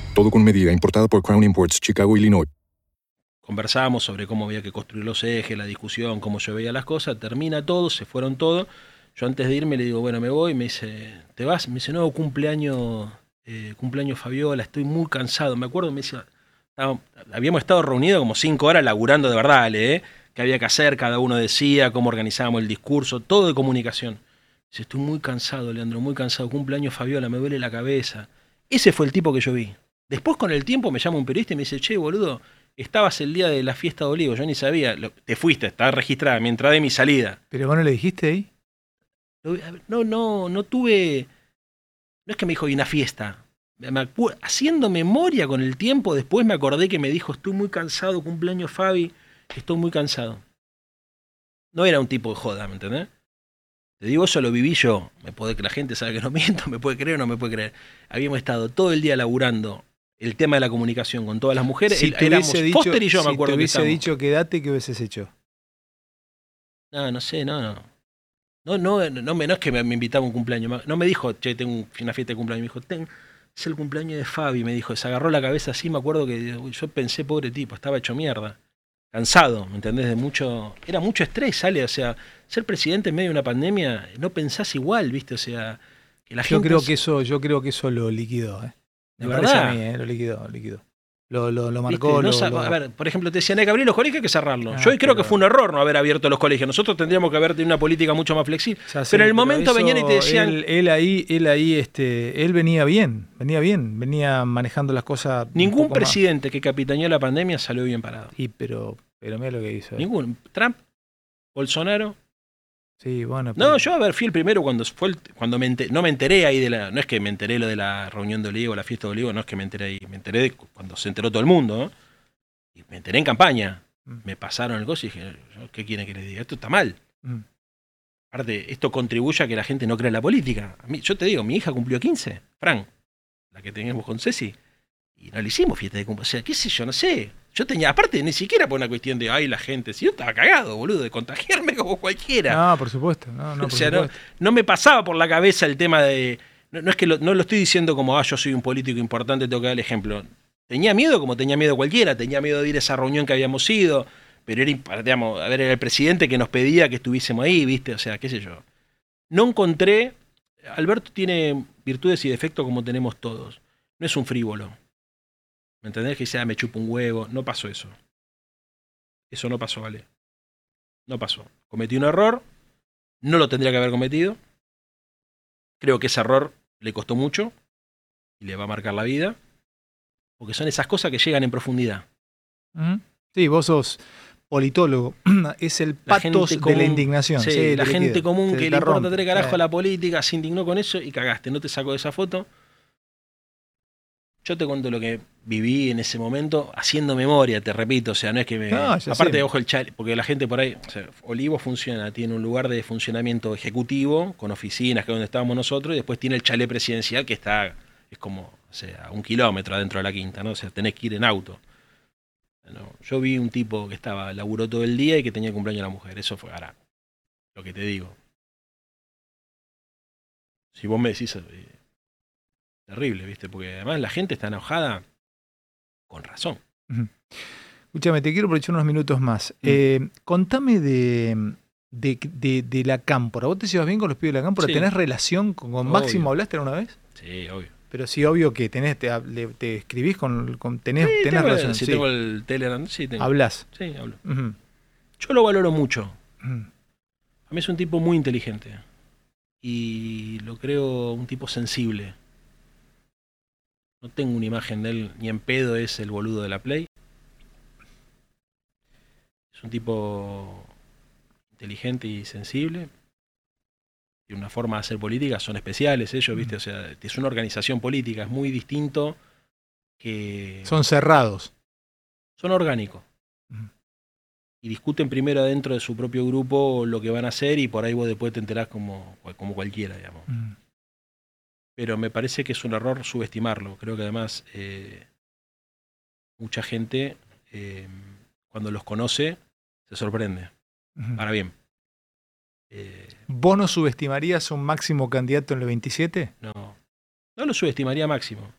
Todo con medida, importada por Crown Imports, Chicago, Illinois. Conversábamos sobre cómo había que construir los ejes, la discusión, cómo yo veía las cosas, termina todo, se fueron todos. Yo antes de irme le digo, bueno, me voy, me dice, ¿te vas? Me dice, no, cumpleaños, eh, cumpleaños Fabiola, estoy muy cansado. Me acuerdo, me estaba- habíamos estado reunidos como cinco horas laburando de verdad, Ale, ¿eh? que había que hacer, cada uno decía, cómo organizábamos el discurso, todo de comunicación. Dice, estoy muy cansado, Leandro, muy cansado, cumpleaños Fabiola, me duele la cabeza. Ese fue el tipo que yo vi. Después con el tiempo me llama un periodista y me dice, che, boludo, estabas el día de la fiesta de Olivo, yo ni sabía, Lo- te fuiste, estaba registrada mi entrada y mi salida. ¿Pero vos no le dijiste ahí? No, no, no tuve. No es que me dijo, y una fiesta. Me Haciendo memoria con el tiempo, después me acordé que me dijo, estoy muy cansado, cumpleaños Fabi, estoy muy cansado. No era un tipo de joda, ¿me entendés? Te digo, eso lo viví yo. Me puede que la gente sabe que no miento, me puede creer o no me puede creer. Habíamos estado todo el día laburando el tema de la comunicación con todas las mujeres. Si te hubiese dicho, Foster y yo, si me acuerdo te que hubiese estábamos. dicho quédate, ¿qué hubieses hecho? No, no sé, no, no. No, no, no, no es que me, me invitaba a un cumpleaños. No me dijo, che, tengo un- una fiesta de cumpleaños. Me dijo, ten, es el cumpleaños de Fabi. Me dijo, se agarró la cabeza así. Me acuerdo que yo pensé, pobre tipo, estaba hecho mierda. Cansado, ¿me entendés? De mucho. Era mucho estrés, sale. O sea, ser presidente en medio de una pandemia, no pensás igual, ¿viste? O sea, que la Yo gente. creo que eso, yo creo que eso lo liquidó, ¿eh? Me ¿De parece verdad? a mí, ¿eh? Lo liquidó, lo liquidó. Lo, lo, lo ¿Viste? marcó, No lo- lo- A ver, por ejemplo, te decían, hay que abrir los colegios, hay que cerrarlos. Ah, Yo creo pero- que fue un error no haber abierto los colegios. Nosotros tendríamos que haber tenido una política mucho más flexible. Pero en el momento venían y te decían. Él, él ahí, él ahí, este, él venía bien, venía bien, venía manejando las cosas. Ningún más. presidente que capitaneó la pandemia salió bien parado. Y pero, pero mira lo que hizo. eh. Ningún. Trump, Bolsonaro. Sí, bueno. No, yo a ver, fui el primero cuando fue el- cuando me ente- no me enteré ahí de la, no es que me enteré lo de la reunión de Olivo, la fiesta de Olivo, no es que me enteré ahí, me enteré de cu- cuando se enteró todo el mundo, ¿no? Y me enteré en campaña. Mm. Me pasaron el coso y dije, ¿qué quieren que les diga? Esto está mal. Mm. Aparte, esto contribuye a que la gente no crea en la política. A mí, yo te digo, mi hija cumplió 15, Fran, la que teníamos con Ceci, y no le hicimos fiesta de cumpleaños. O sea, qué sé yo, no sé. Yo tenía, aparte, ni siquiera por una cuestión de, ay, la gente, si yo estaba cagado, boludo, de contagiarme como cualquiera. No, por supuesto. No, no, o sea, no, no me pasaba por la cabeza el tema de. No, no es que lo, no lo estoy diciendo como, ah, yo soy un político importante, tengo que dar el ejemplo. Tenía miedo como tenía miedo cualquiera, tenía miedo de ir a esa reunión que habíamos ido, pero era, digamos, a ver, era el presidente que nos pedía que estuviésemos ahí, ¿viste? O sea, qué sé yo. No encontré. Alberto tiene virtudes y defectos como tenemos todos. No es un frívolo. ¿Me entendés? Que sea, me chupa un huevo. No pasó eso. Eso no pasó, ¿vale? No pasó. Cometí un error. No lo tendría que haber cometido. Creo que ese error le costó mucho y le va a marcar la vida. Porque son esas cosas que llegan en profundidad. Sí, vos sos politólogo. es el La patos de la indignación. Sí, Sí, la te gente común que le importa tres carajos Eh. a la política se indignó con eso y cagaste. No te saco de esa foto. Yo te cuento lo que viví en ese momento haciendo memoria, te repito. O sea, no es que me. No, aparte, ojo, el chale, porque la gente por ahí. o sea, Olivo funciona, tiene un lugar de funcionamiento ejecutivo con oficinas, que es donde estábamos nosotros, y después tiene el chalet presidencial que está. Es como, o sea, un kilómetro adentro de la quinta, ¿no? O sea, tenés que ir en auto. No, yo vi un tipo que estaba, laburó todo el día y que tenía el cumpleaños de la mujer. Eso fue ahora. Lo que te digo. Si vos me decís. eh, terrible, ¿viste? Porque además la gente está enojada con razón. Escúchame, te quiero aprovechar unos minutos más. Mm. Eh, contame de, de, de- de la cámpora. ¿Vos te llevas bien con los pibes de la cámpora? Sí. ¿Tenés relación con. Máximo? ¿Hablaste alguna vez? Sí, obvio. Pero sí, obvio que tenés, te, escribís con, con tenés, Sí, tenés relación. Si sí. tengo el Telegram, sí, tengo. Hablás. Sí, hablo. Yo lo valoro mucho. A mí es un tipo muy inteligente. Y lo creo un tipo sensible. No tengo una imagen de él, ni en pedo es el boludo de la Play. Es un tipo inteligente y sensible. Tiene una forma de hacer política, son especiales ellos, ¿viste? O sea, es una organización política, es muy distinto que... Son cerrados. son orgánicos. Ujú. Y discuten primero adentro de su propio grupo lo que van a hacer y por ahí vos después te enterás como, como cualquiera, digamos. Ujú. Pero me parece que es un error subestimarlo. Creo que además eh, mucha gente eh, cuando los conoce se sorprende. Ujú. Para bien. Eh, ¿Vos no subestimarías un máximo candidato en el 27? no, no lo subestimaría máximo.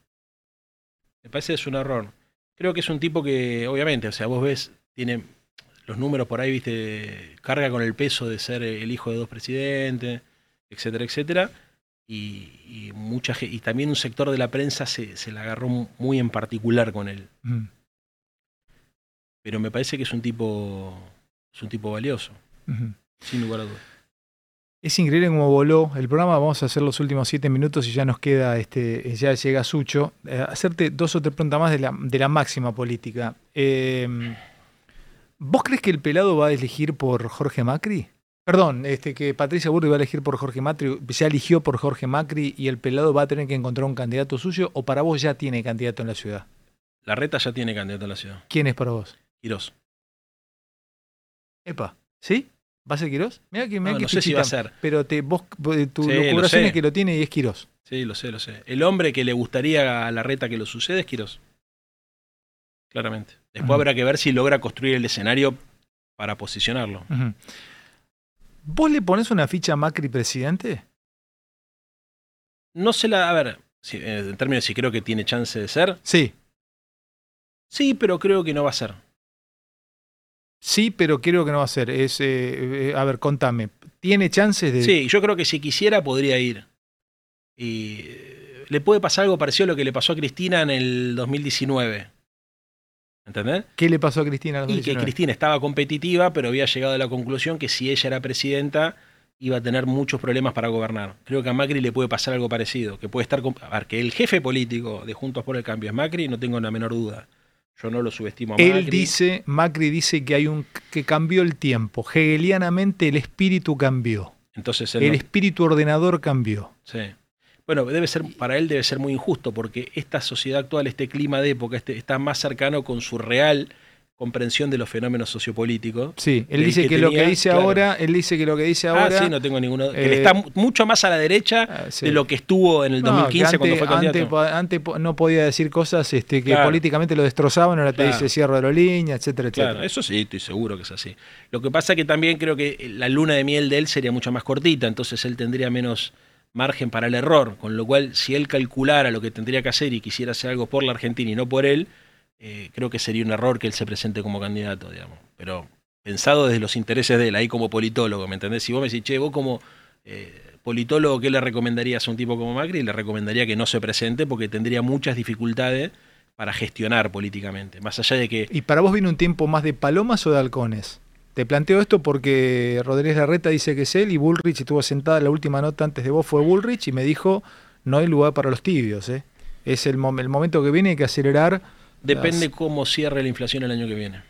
Me parece que es un error. Creo que es un tipo que, obviamente, o sea, vos ves, tiene los números por ahí, viste, carga con el peso de ser el hijo de dos presidentes, etcétera, etcétera. Y, y mucha y también un sector de la prensa se, se la agarró muy en particular con él. Ujú. Pero me parece que es un tipo es un tipo valioso, sin lugar a dudas. Es increíble cómo voló el programa. Vamos a hacer los últimos siete minutos y ya nos queda, este, ya llega Sucho. Eh, hacerte dos o tres preguntas más de la, de la máxima política. Eh, ¿Vos crees que el pelado va a elegir por Jorge Macri? Perdón, este, que Patricia Burri va a elegir por Jorge Macri, ya eligió por Jorge Macri y el pelado va a tener que encontrar un candidato suyo o para vos ya tiene candidato en la ciudad. La reta ya tiene candidato en la ciudad. ¿Quién es para vos? Quirós. Epa, ¿sí? ¿Va a ser Quirós? Mira que, mirá No, sé si va a ser. Pero te, vos, tu Sí, lo lucubración sé. es que lo tiene y es Quirós. Sí, lo sé, lo sé. El hombre que le gustaría a la reta que lo suceda es Quirós. Claramente. Después habrá que ver si logra construir el escenario para posicionarlo. Ujú. ¿Vos le pones una ficha a Macri presidente? No sé la. A ver, si- eh, en términos de si creo que tiene chance de ser. Sí, Sí, pero creo que no va a ser. sí, pero creo que no va a ser. Es, eh, eh, a ver, contame. ¿Tiene chances de...? Sí, yo creo que si quisiera podría ir. Y le puede pasar algo parecido a lo que le pasó a Cristina en el 2019. ¿Entendés? ¿Qué le pasó a Cristina en Y que 2019? Cristina estaba competitiva, pero había llegado a la conclusión que si ella era presidenta iba a tener muchos problemas para gobernar. Creo que a Macri le puede pasar algo parecido, que puede estar... con- A ver, que el jefe político de Juntos por el Cambio es Macri, no tengo la menor duda. Yo no lo subestimo a Macri. Él dice, Macri dice que hay un que cambió el tiempo. Hegelianamente el espíritu cambió. Entonces él El no- espíritu ordenador cambió. Sí. Bueno, debe ser, para él debe ser muy injusto porque esta sociedad actual, este clima de época, este, está más cercano con su real comprensión de los fenómenos sociopolíticos. Sí, él dice que, lo que dice claro. ahora, él dice que lo que dice Ah, ahora... sí, no tengo ninguno. que eh, él está mu- mucho más a la derecha ah, sí. de lo que estuvo en el No, 2015 que cuando fue candidato. Antes, no podía decir cosas este, que Claro. políticamente lo destrozaban, ahora te dice cierre aerolínea, etcétera, etcétera. Claro, eso sí, estoy seguro que es así. Lo que pasa que también creo que la luna de miel de él sería mucho más cortita, entonces él tendría menos margen para el error, con lo cual si él calculara lo que tendría que hacer y quisiera hacer algo por la Argentina y no por él, eh, creo que sería un error que él se presente como candidato, digamos. Pero pensado desde los intereses de él, ahí como politólogo, ¿me entendés? Si vos me decís, che, vos como eh, politólogo, ¿qué le recomendarías a un tipo como Macri? Le recomendaría que no se presente porque tendría muchas dificultades para gestionar políticamente. Más allá de que ¿Y para vos viene un tiempo más de palomas o de halcones? Te planteo esto porque Rodríguez Larreta dice que es él y Bullrich estuvo sentada, la última nota antes de vos fue Bullrich y me dijo, no hay lugar para los tibios. ¿eh? Es el, mom- el momento que viene, hay que acelerar. Depende las- cómo cierre la inflación el año que viene.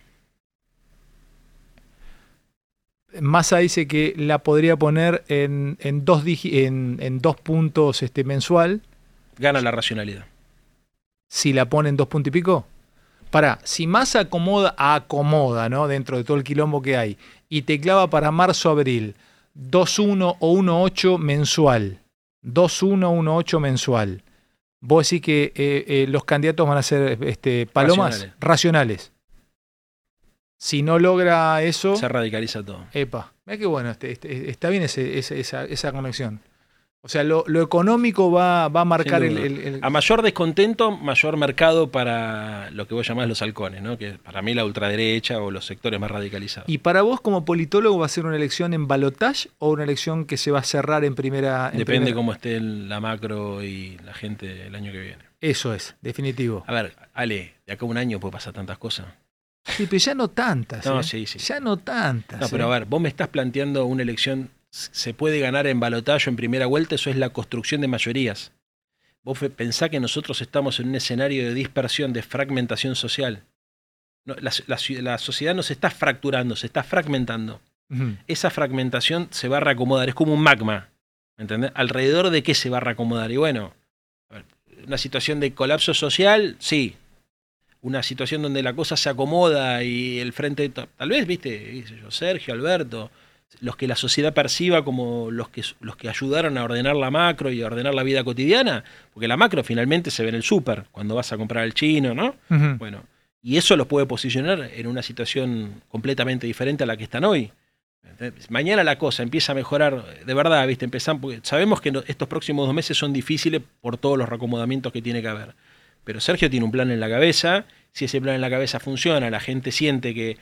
Massa dice que la podría poner en, en dos, digi- en, en dos puntos este, mensual. Gana la racionalidad. si la pone en dos puntos y pico? Para, si Massa acomoda, acomoda, ¿no? Dentro de todo el quilombo que hay, y te clava para marzo-abril 2-1 o 1-8 mensual, 2-1 o 1-8 mensual, vos decís que eh, eh, los candidatos van a ser este, palomas Racionales. racionales. Si no logra eso, Se radicaliza todo. epa, mira qué bueno, este, este- está bien ese- ese- esa, esa conexión. O sea, lo, lo económico va, va a marcar el, duda. el- el- A mayor descontento, mayor mercado para lo que vos llamás los halcones, ¿no? Que para mí la ultraderecha o los sectores más radicalizados. ¿Y para vos como politólogo va a ser una elección en balotage o una elección que se va a cerrar en primera? en Depende primera? cómo esté la macro y la gente el año que viene. Eso es, definitivo. A ver, Ale, de acá a un año puede pasar tantas cosas. Sí, pero ya no tantas. No, ¿eh? sí, sí. Ya no tantas. No, pero ¿eh? a ver, vos me estás planteando una elección, se puede ganar en balotaje en primera vuelta, eso es la construcción de mayorías. Vos pensá que nosotros estamos en un escenario de dispersión, de fragmentación social. No, la, la ci- la sociedad no se está fracturando, se está fragmentando. Esa fragmentación se va a reacomodar, es como un magma. ¿Entendés? ¿Alrededor de qué se va a reacomodar? Y bueno, una situación de colapso social, sí. Una situación donde la cosa se acomoda y el frente, ta- tal vez, viste, Sergio, Alberto, los que la sociedad perciba como los que, los que ayudaron a ordenar la macro y a ordenar la vida cotidiana, porque la macro finalmente se ve en el súper, cuando vas a comprar al chino, ¿no? Bueno, y eso los puede posicionar en una situación completamente diferente a la que están hoy. Entonces, Mañana la cosa empieza a mejorar, de verdad, ¿viste? Empezamos, porque sabemos que estos próximos dos meses son difíciles por todos los reacomodamientos que tiene que haber. Pero Sergio tiene un plan en la cabeza, si ese plan en la cabeza funciona, la gente siente que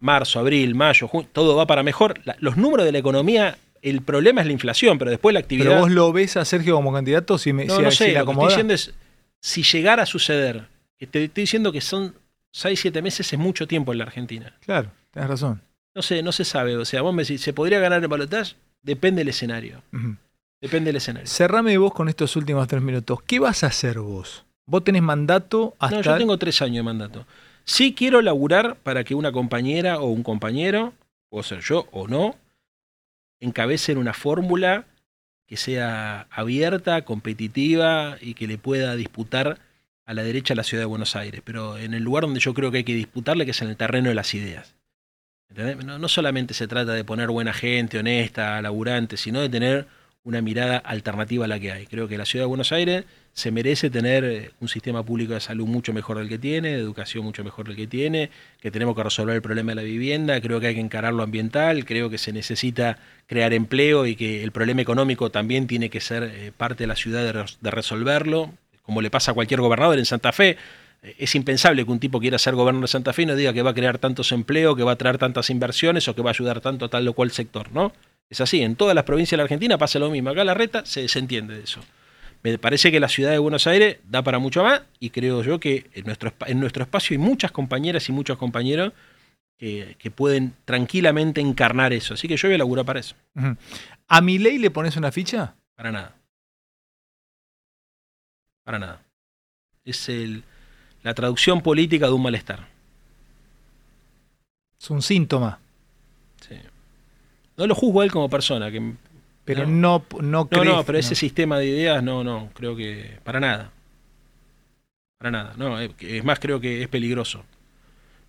marzo, abril, mayo, junio, todo va para mejor. La- los números de la economía, el problema es la inflación, pero después la actividad... Pero vos lo ves a Sergio como candidato si, me, No, si, no sé, lo que estoy diciendo es, si llegara a suceder, que te estoy diciendo que son 6, 7 meses es mucho tiempo en la Argentina. Claro, tenés razón. No sé, no se sabe. O sea, vos me decís, ¿se podría ganar el balotaje? Depende del escenario. Depende del escenario. Cerrame vos con estos últimos tres minutos. ¿Qué vas a hacer vos? Vos tenés mandato hasta... No, yo tengo tres años de mandato. Sí quiero laburar para que una compañera o un compañero, puedo ser yo o no, encabecen una fórmula que sea abierta, competitiva y que le pueda disputar a la derecha a la ciudad de Buenos Aires. Pero en el lugar donde yo creo que hay que disputarle, que es en el terreno de las ideas. No, no solamente se trata de poner buena gente, honesta, laburante, sino de tener una mirada alternativa a la que hay. Creo que la ciudad de Buenos Aires se merece tener eh, un sistema público de salud mucho mejor del que tiene, de educación mucho mejor del que tiene, que tenemos que resolver el problema de la vivienda, creo que hay que encarar lo ambiental, creo que se necesita crear empleo y que el problema económico también tiene que ser eh, parte de la ciudad de, res- de resolverlo, como le pasa a cualquier gobernador en Santa Fe. Eh, Es impensable que un tipo quiera ser gobernador de Santa Fe y no diga que va a crear tantos empleos, que va a traer tantas inversiones o que va a ayudar tanto a tal o cual sector, ¿no? Es así, en todas las provincias de la Argentina pasa lo mismo. Acá la reta se desentiende de eso. Me parece que la ciudad de Buenos Aires da para mucho más y creo yo que en nuestro, en nuestro espacio hay muchas compañeras y muchos compañeros que, que pueden tranquilamente encarnar eso. Así que yo voy a laburar para eso. ¿A mi ley le pones una ficha? Para nada. Para nada. Es el, la traducción política de un malestar. Es un síntoma, Sí. No lo juzgo a él como persona. Que, pero No. no, no, no, crees- no, pero ese sistema de ideas, no, no, creo que para nada. Para nada. No, eh, es más, creo que es peligroso.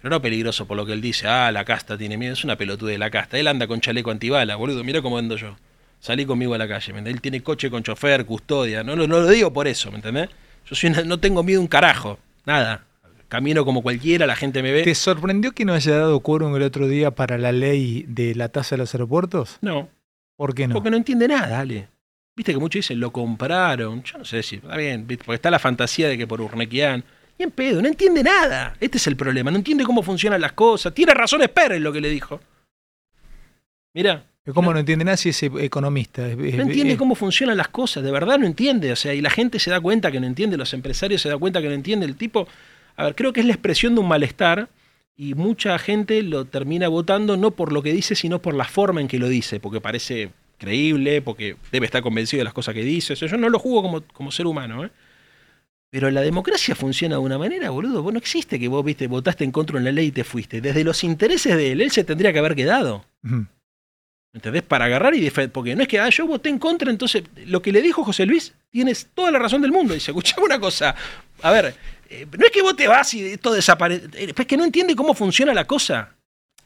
Pero no peligroso por lo que él dice, ah, la casta tiene miedo, es una pelotuda de la casta. Él anda con chaleco antibala, boludo, mira cómo ando yo. Salí conmigo a la calle, ¿me? Él tiene coche con chofer, custodia, no, lo- no lo digo por eso, ¿me entendés? Yo soy una- no tengo miedo un carajo, nada. Camino como cualquiera, la gente me ve. ¿Te sorprendió que no haya dado quórum el otro día para la ley de la tasa de los aeropuertos? No, ¿Por qué no? Porque no entiende nada, Ale. Viste que muchos dicen, lo compraron. Yo no sé si, está bien, porque está la fantasía de que por Urnequian. Y en pedo, no entiende nada. Este es el problema, no entiende cómo funcionan las cosas. Tiene razón Pérez lo que le dijo. Mira, ¿Cómo no entiende nada si es economista? Es- es- no entiende es- cómo funcionan las cosas, de verdad no entiende. O sea, y la gente se da cuenta que no entiende, los empresarios se da cuenta que no entiende. El tipo, a ver, creo que es la expresión de un malestar y mucha gente lo termina votando no por lo que dice, sino por la forma en que lo dice, porque parece creíble, porque debe estar convencido de las cosas que dice. O yo no lo juzgo como, como ser humano, ¿eh? Pero la democracia funciona de una manera, boludo. Vos no existe que vos, viste, votaste en contra de una ley y te fuiste. Desde los intereses de él, él se tendría que haber quedado. ¿Entendés? Para agarrar y defender. Porque no es que ah, yo voté en contra, entonces lo que le dijo José Luis, tienes toda la razón del mundo. Dice, escuchame una cosa. A ver, eh, no es que vos te vas y esto desaparece. eh, Es que no entiende cómo funciona la cosa.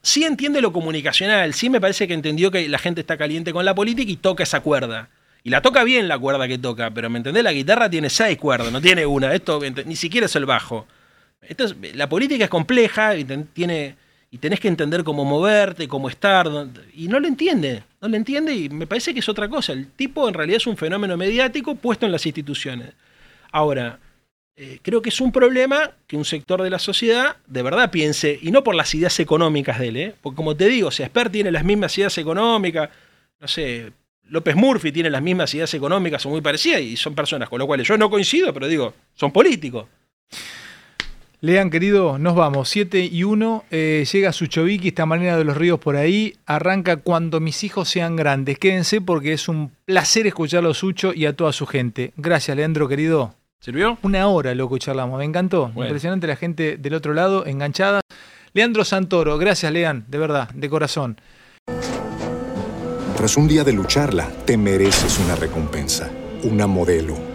Sí entiende lo comunicacional, sí me parece que entendió que la gente está caliente con la política y toca esa cuerda. Y la toca bien la cuerda que toca, pero ¿me entendés? La guitarra tiene seis cuerdas, no tiene una. Esto ni siquiera es el bajo. Esto es- la política es compleja tiene, y tenés que entender cómo moverte, cómo estar. Y no lo entiende, no lo entiende y me parece que es otra cosa. El tipo en realidad es un fenómeno mediático puesto en las instituciones. Ahora, eh, creo que es un problema que un sector de la sociedad de verdad piense, y no por las ideas económicas de él, ¿eh? porque como te digo, si Asper tiene las mismas ideas económicas, no sé, López Murphy tiene las mismas ideas económicas, son muy parecidas y son personas con las cuales yo no coincido, pero digo, son políticos. Lean, querido, nos vamos. 7 y 1. llega Suchoviki, esta manera de los ríos por ahí. Arranca cuando mis hijos sean grandes. Quédense porque es un placer escucharlo a Sucho y a toda su gente. Gracias, Leandro, querido. ¿Sirvió? Una hora, loco, charlamos. Me encantó. Bueno. Impresionante la gente del otro lado, enganchada. Leandro Santoro, gracias, Lean, de verdad, de corazón. Tras un día de lucharla, te mereces una recompensa, una modelo,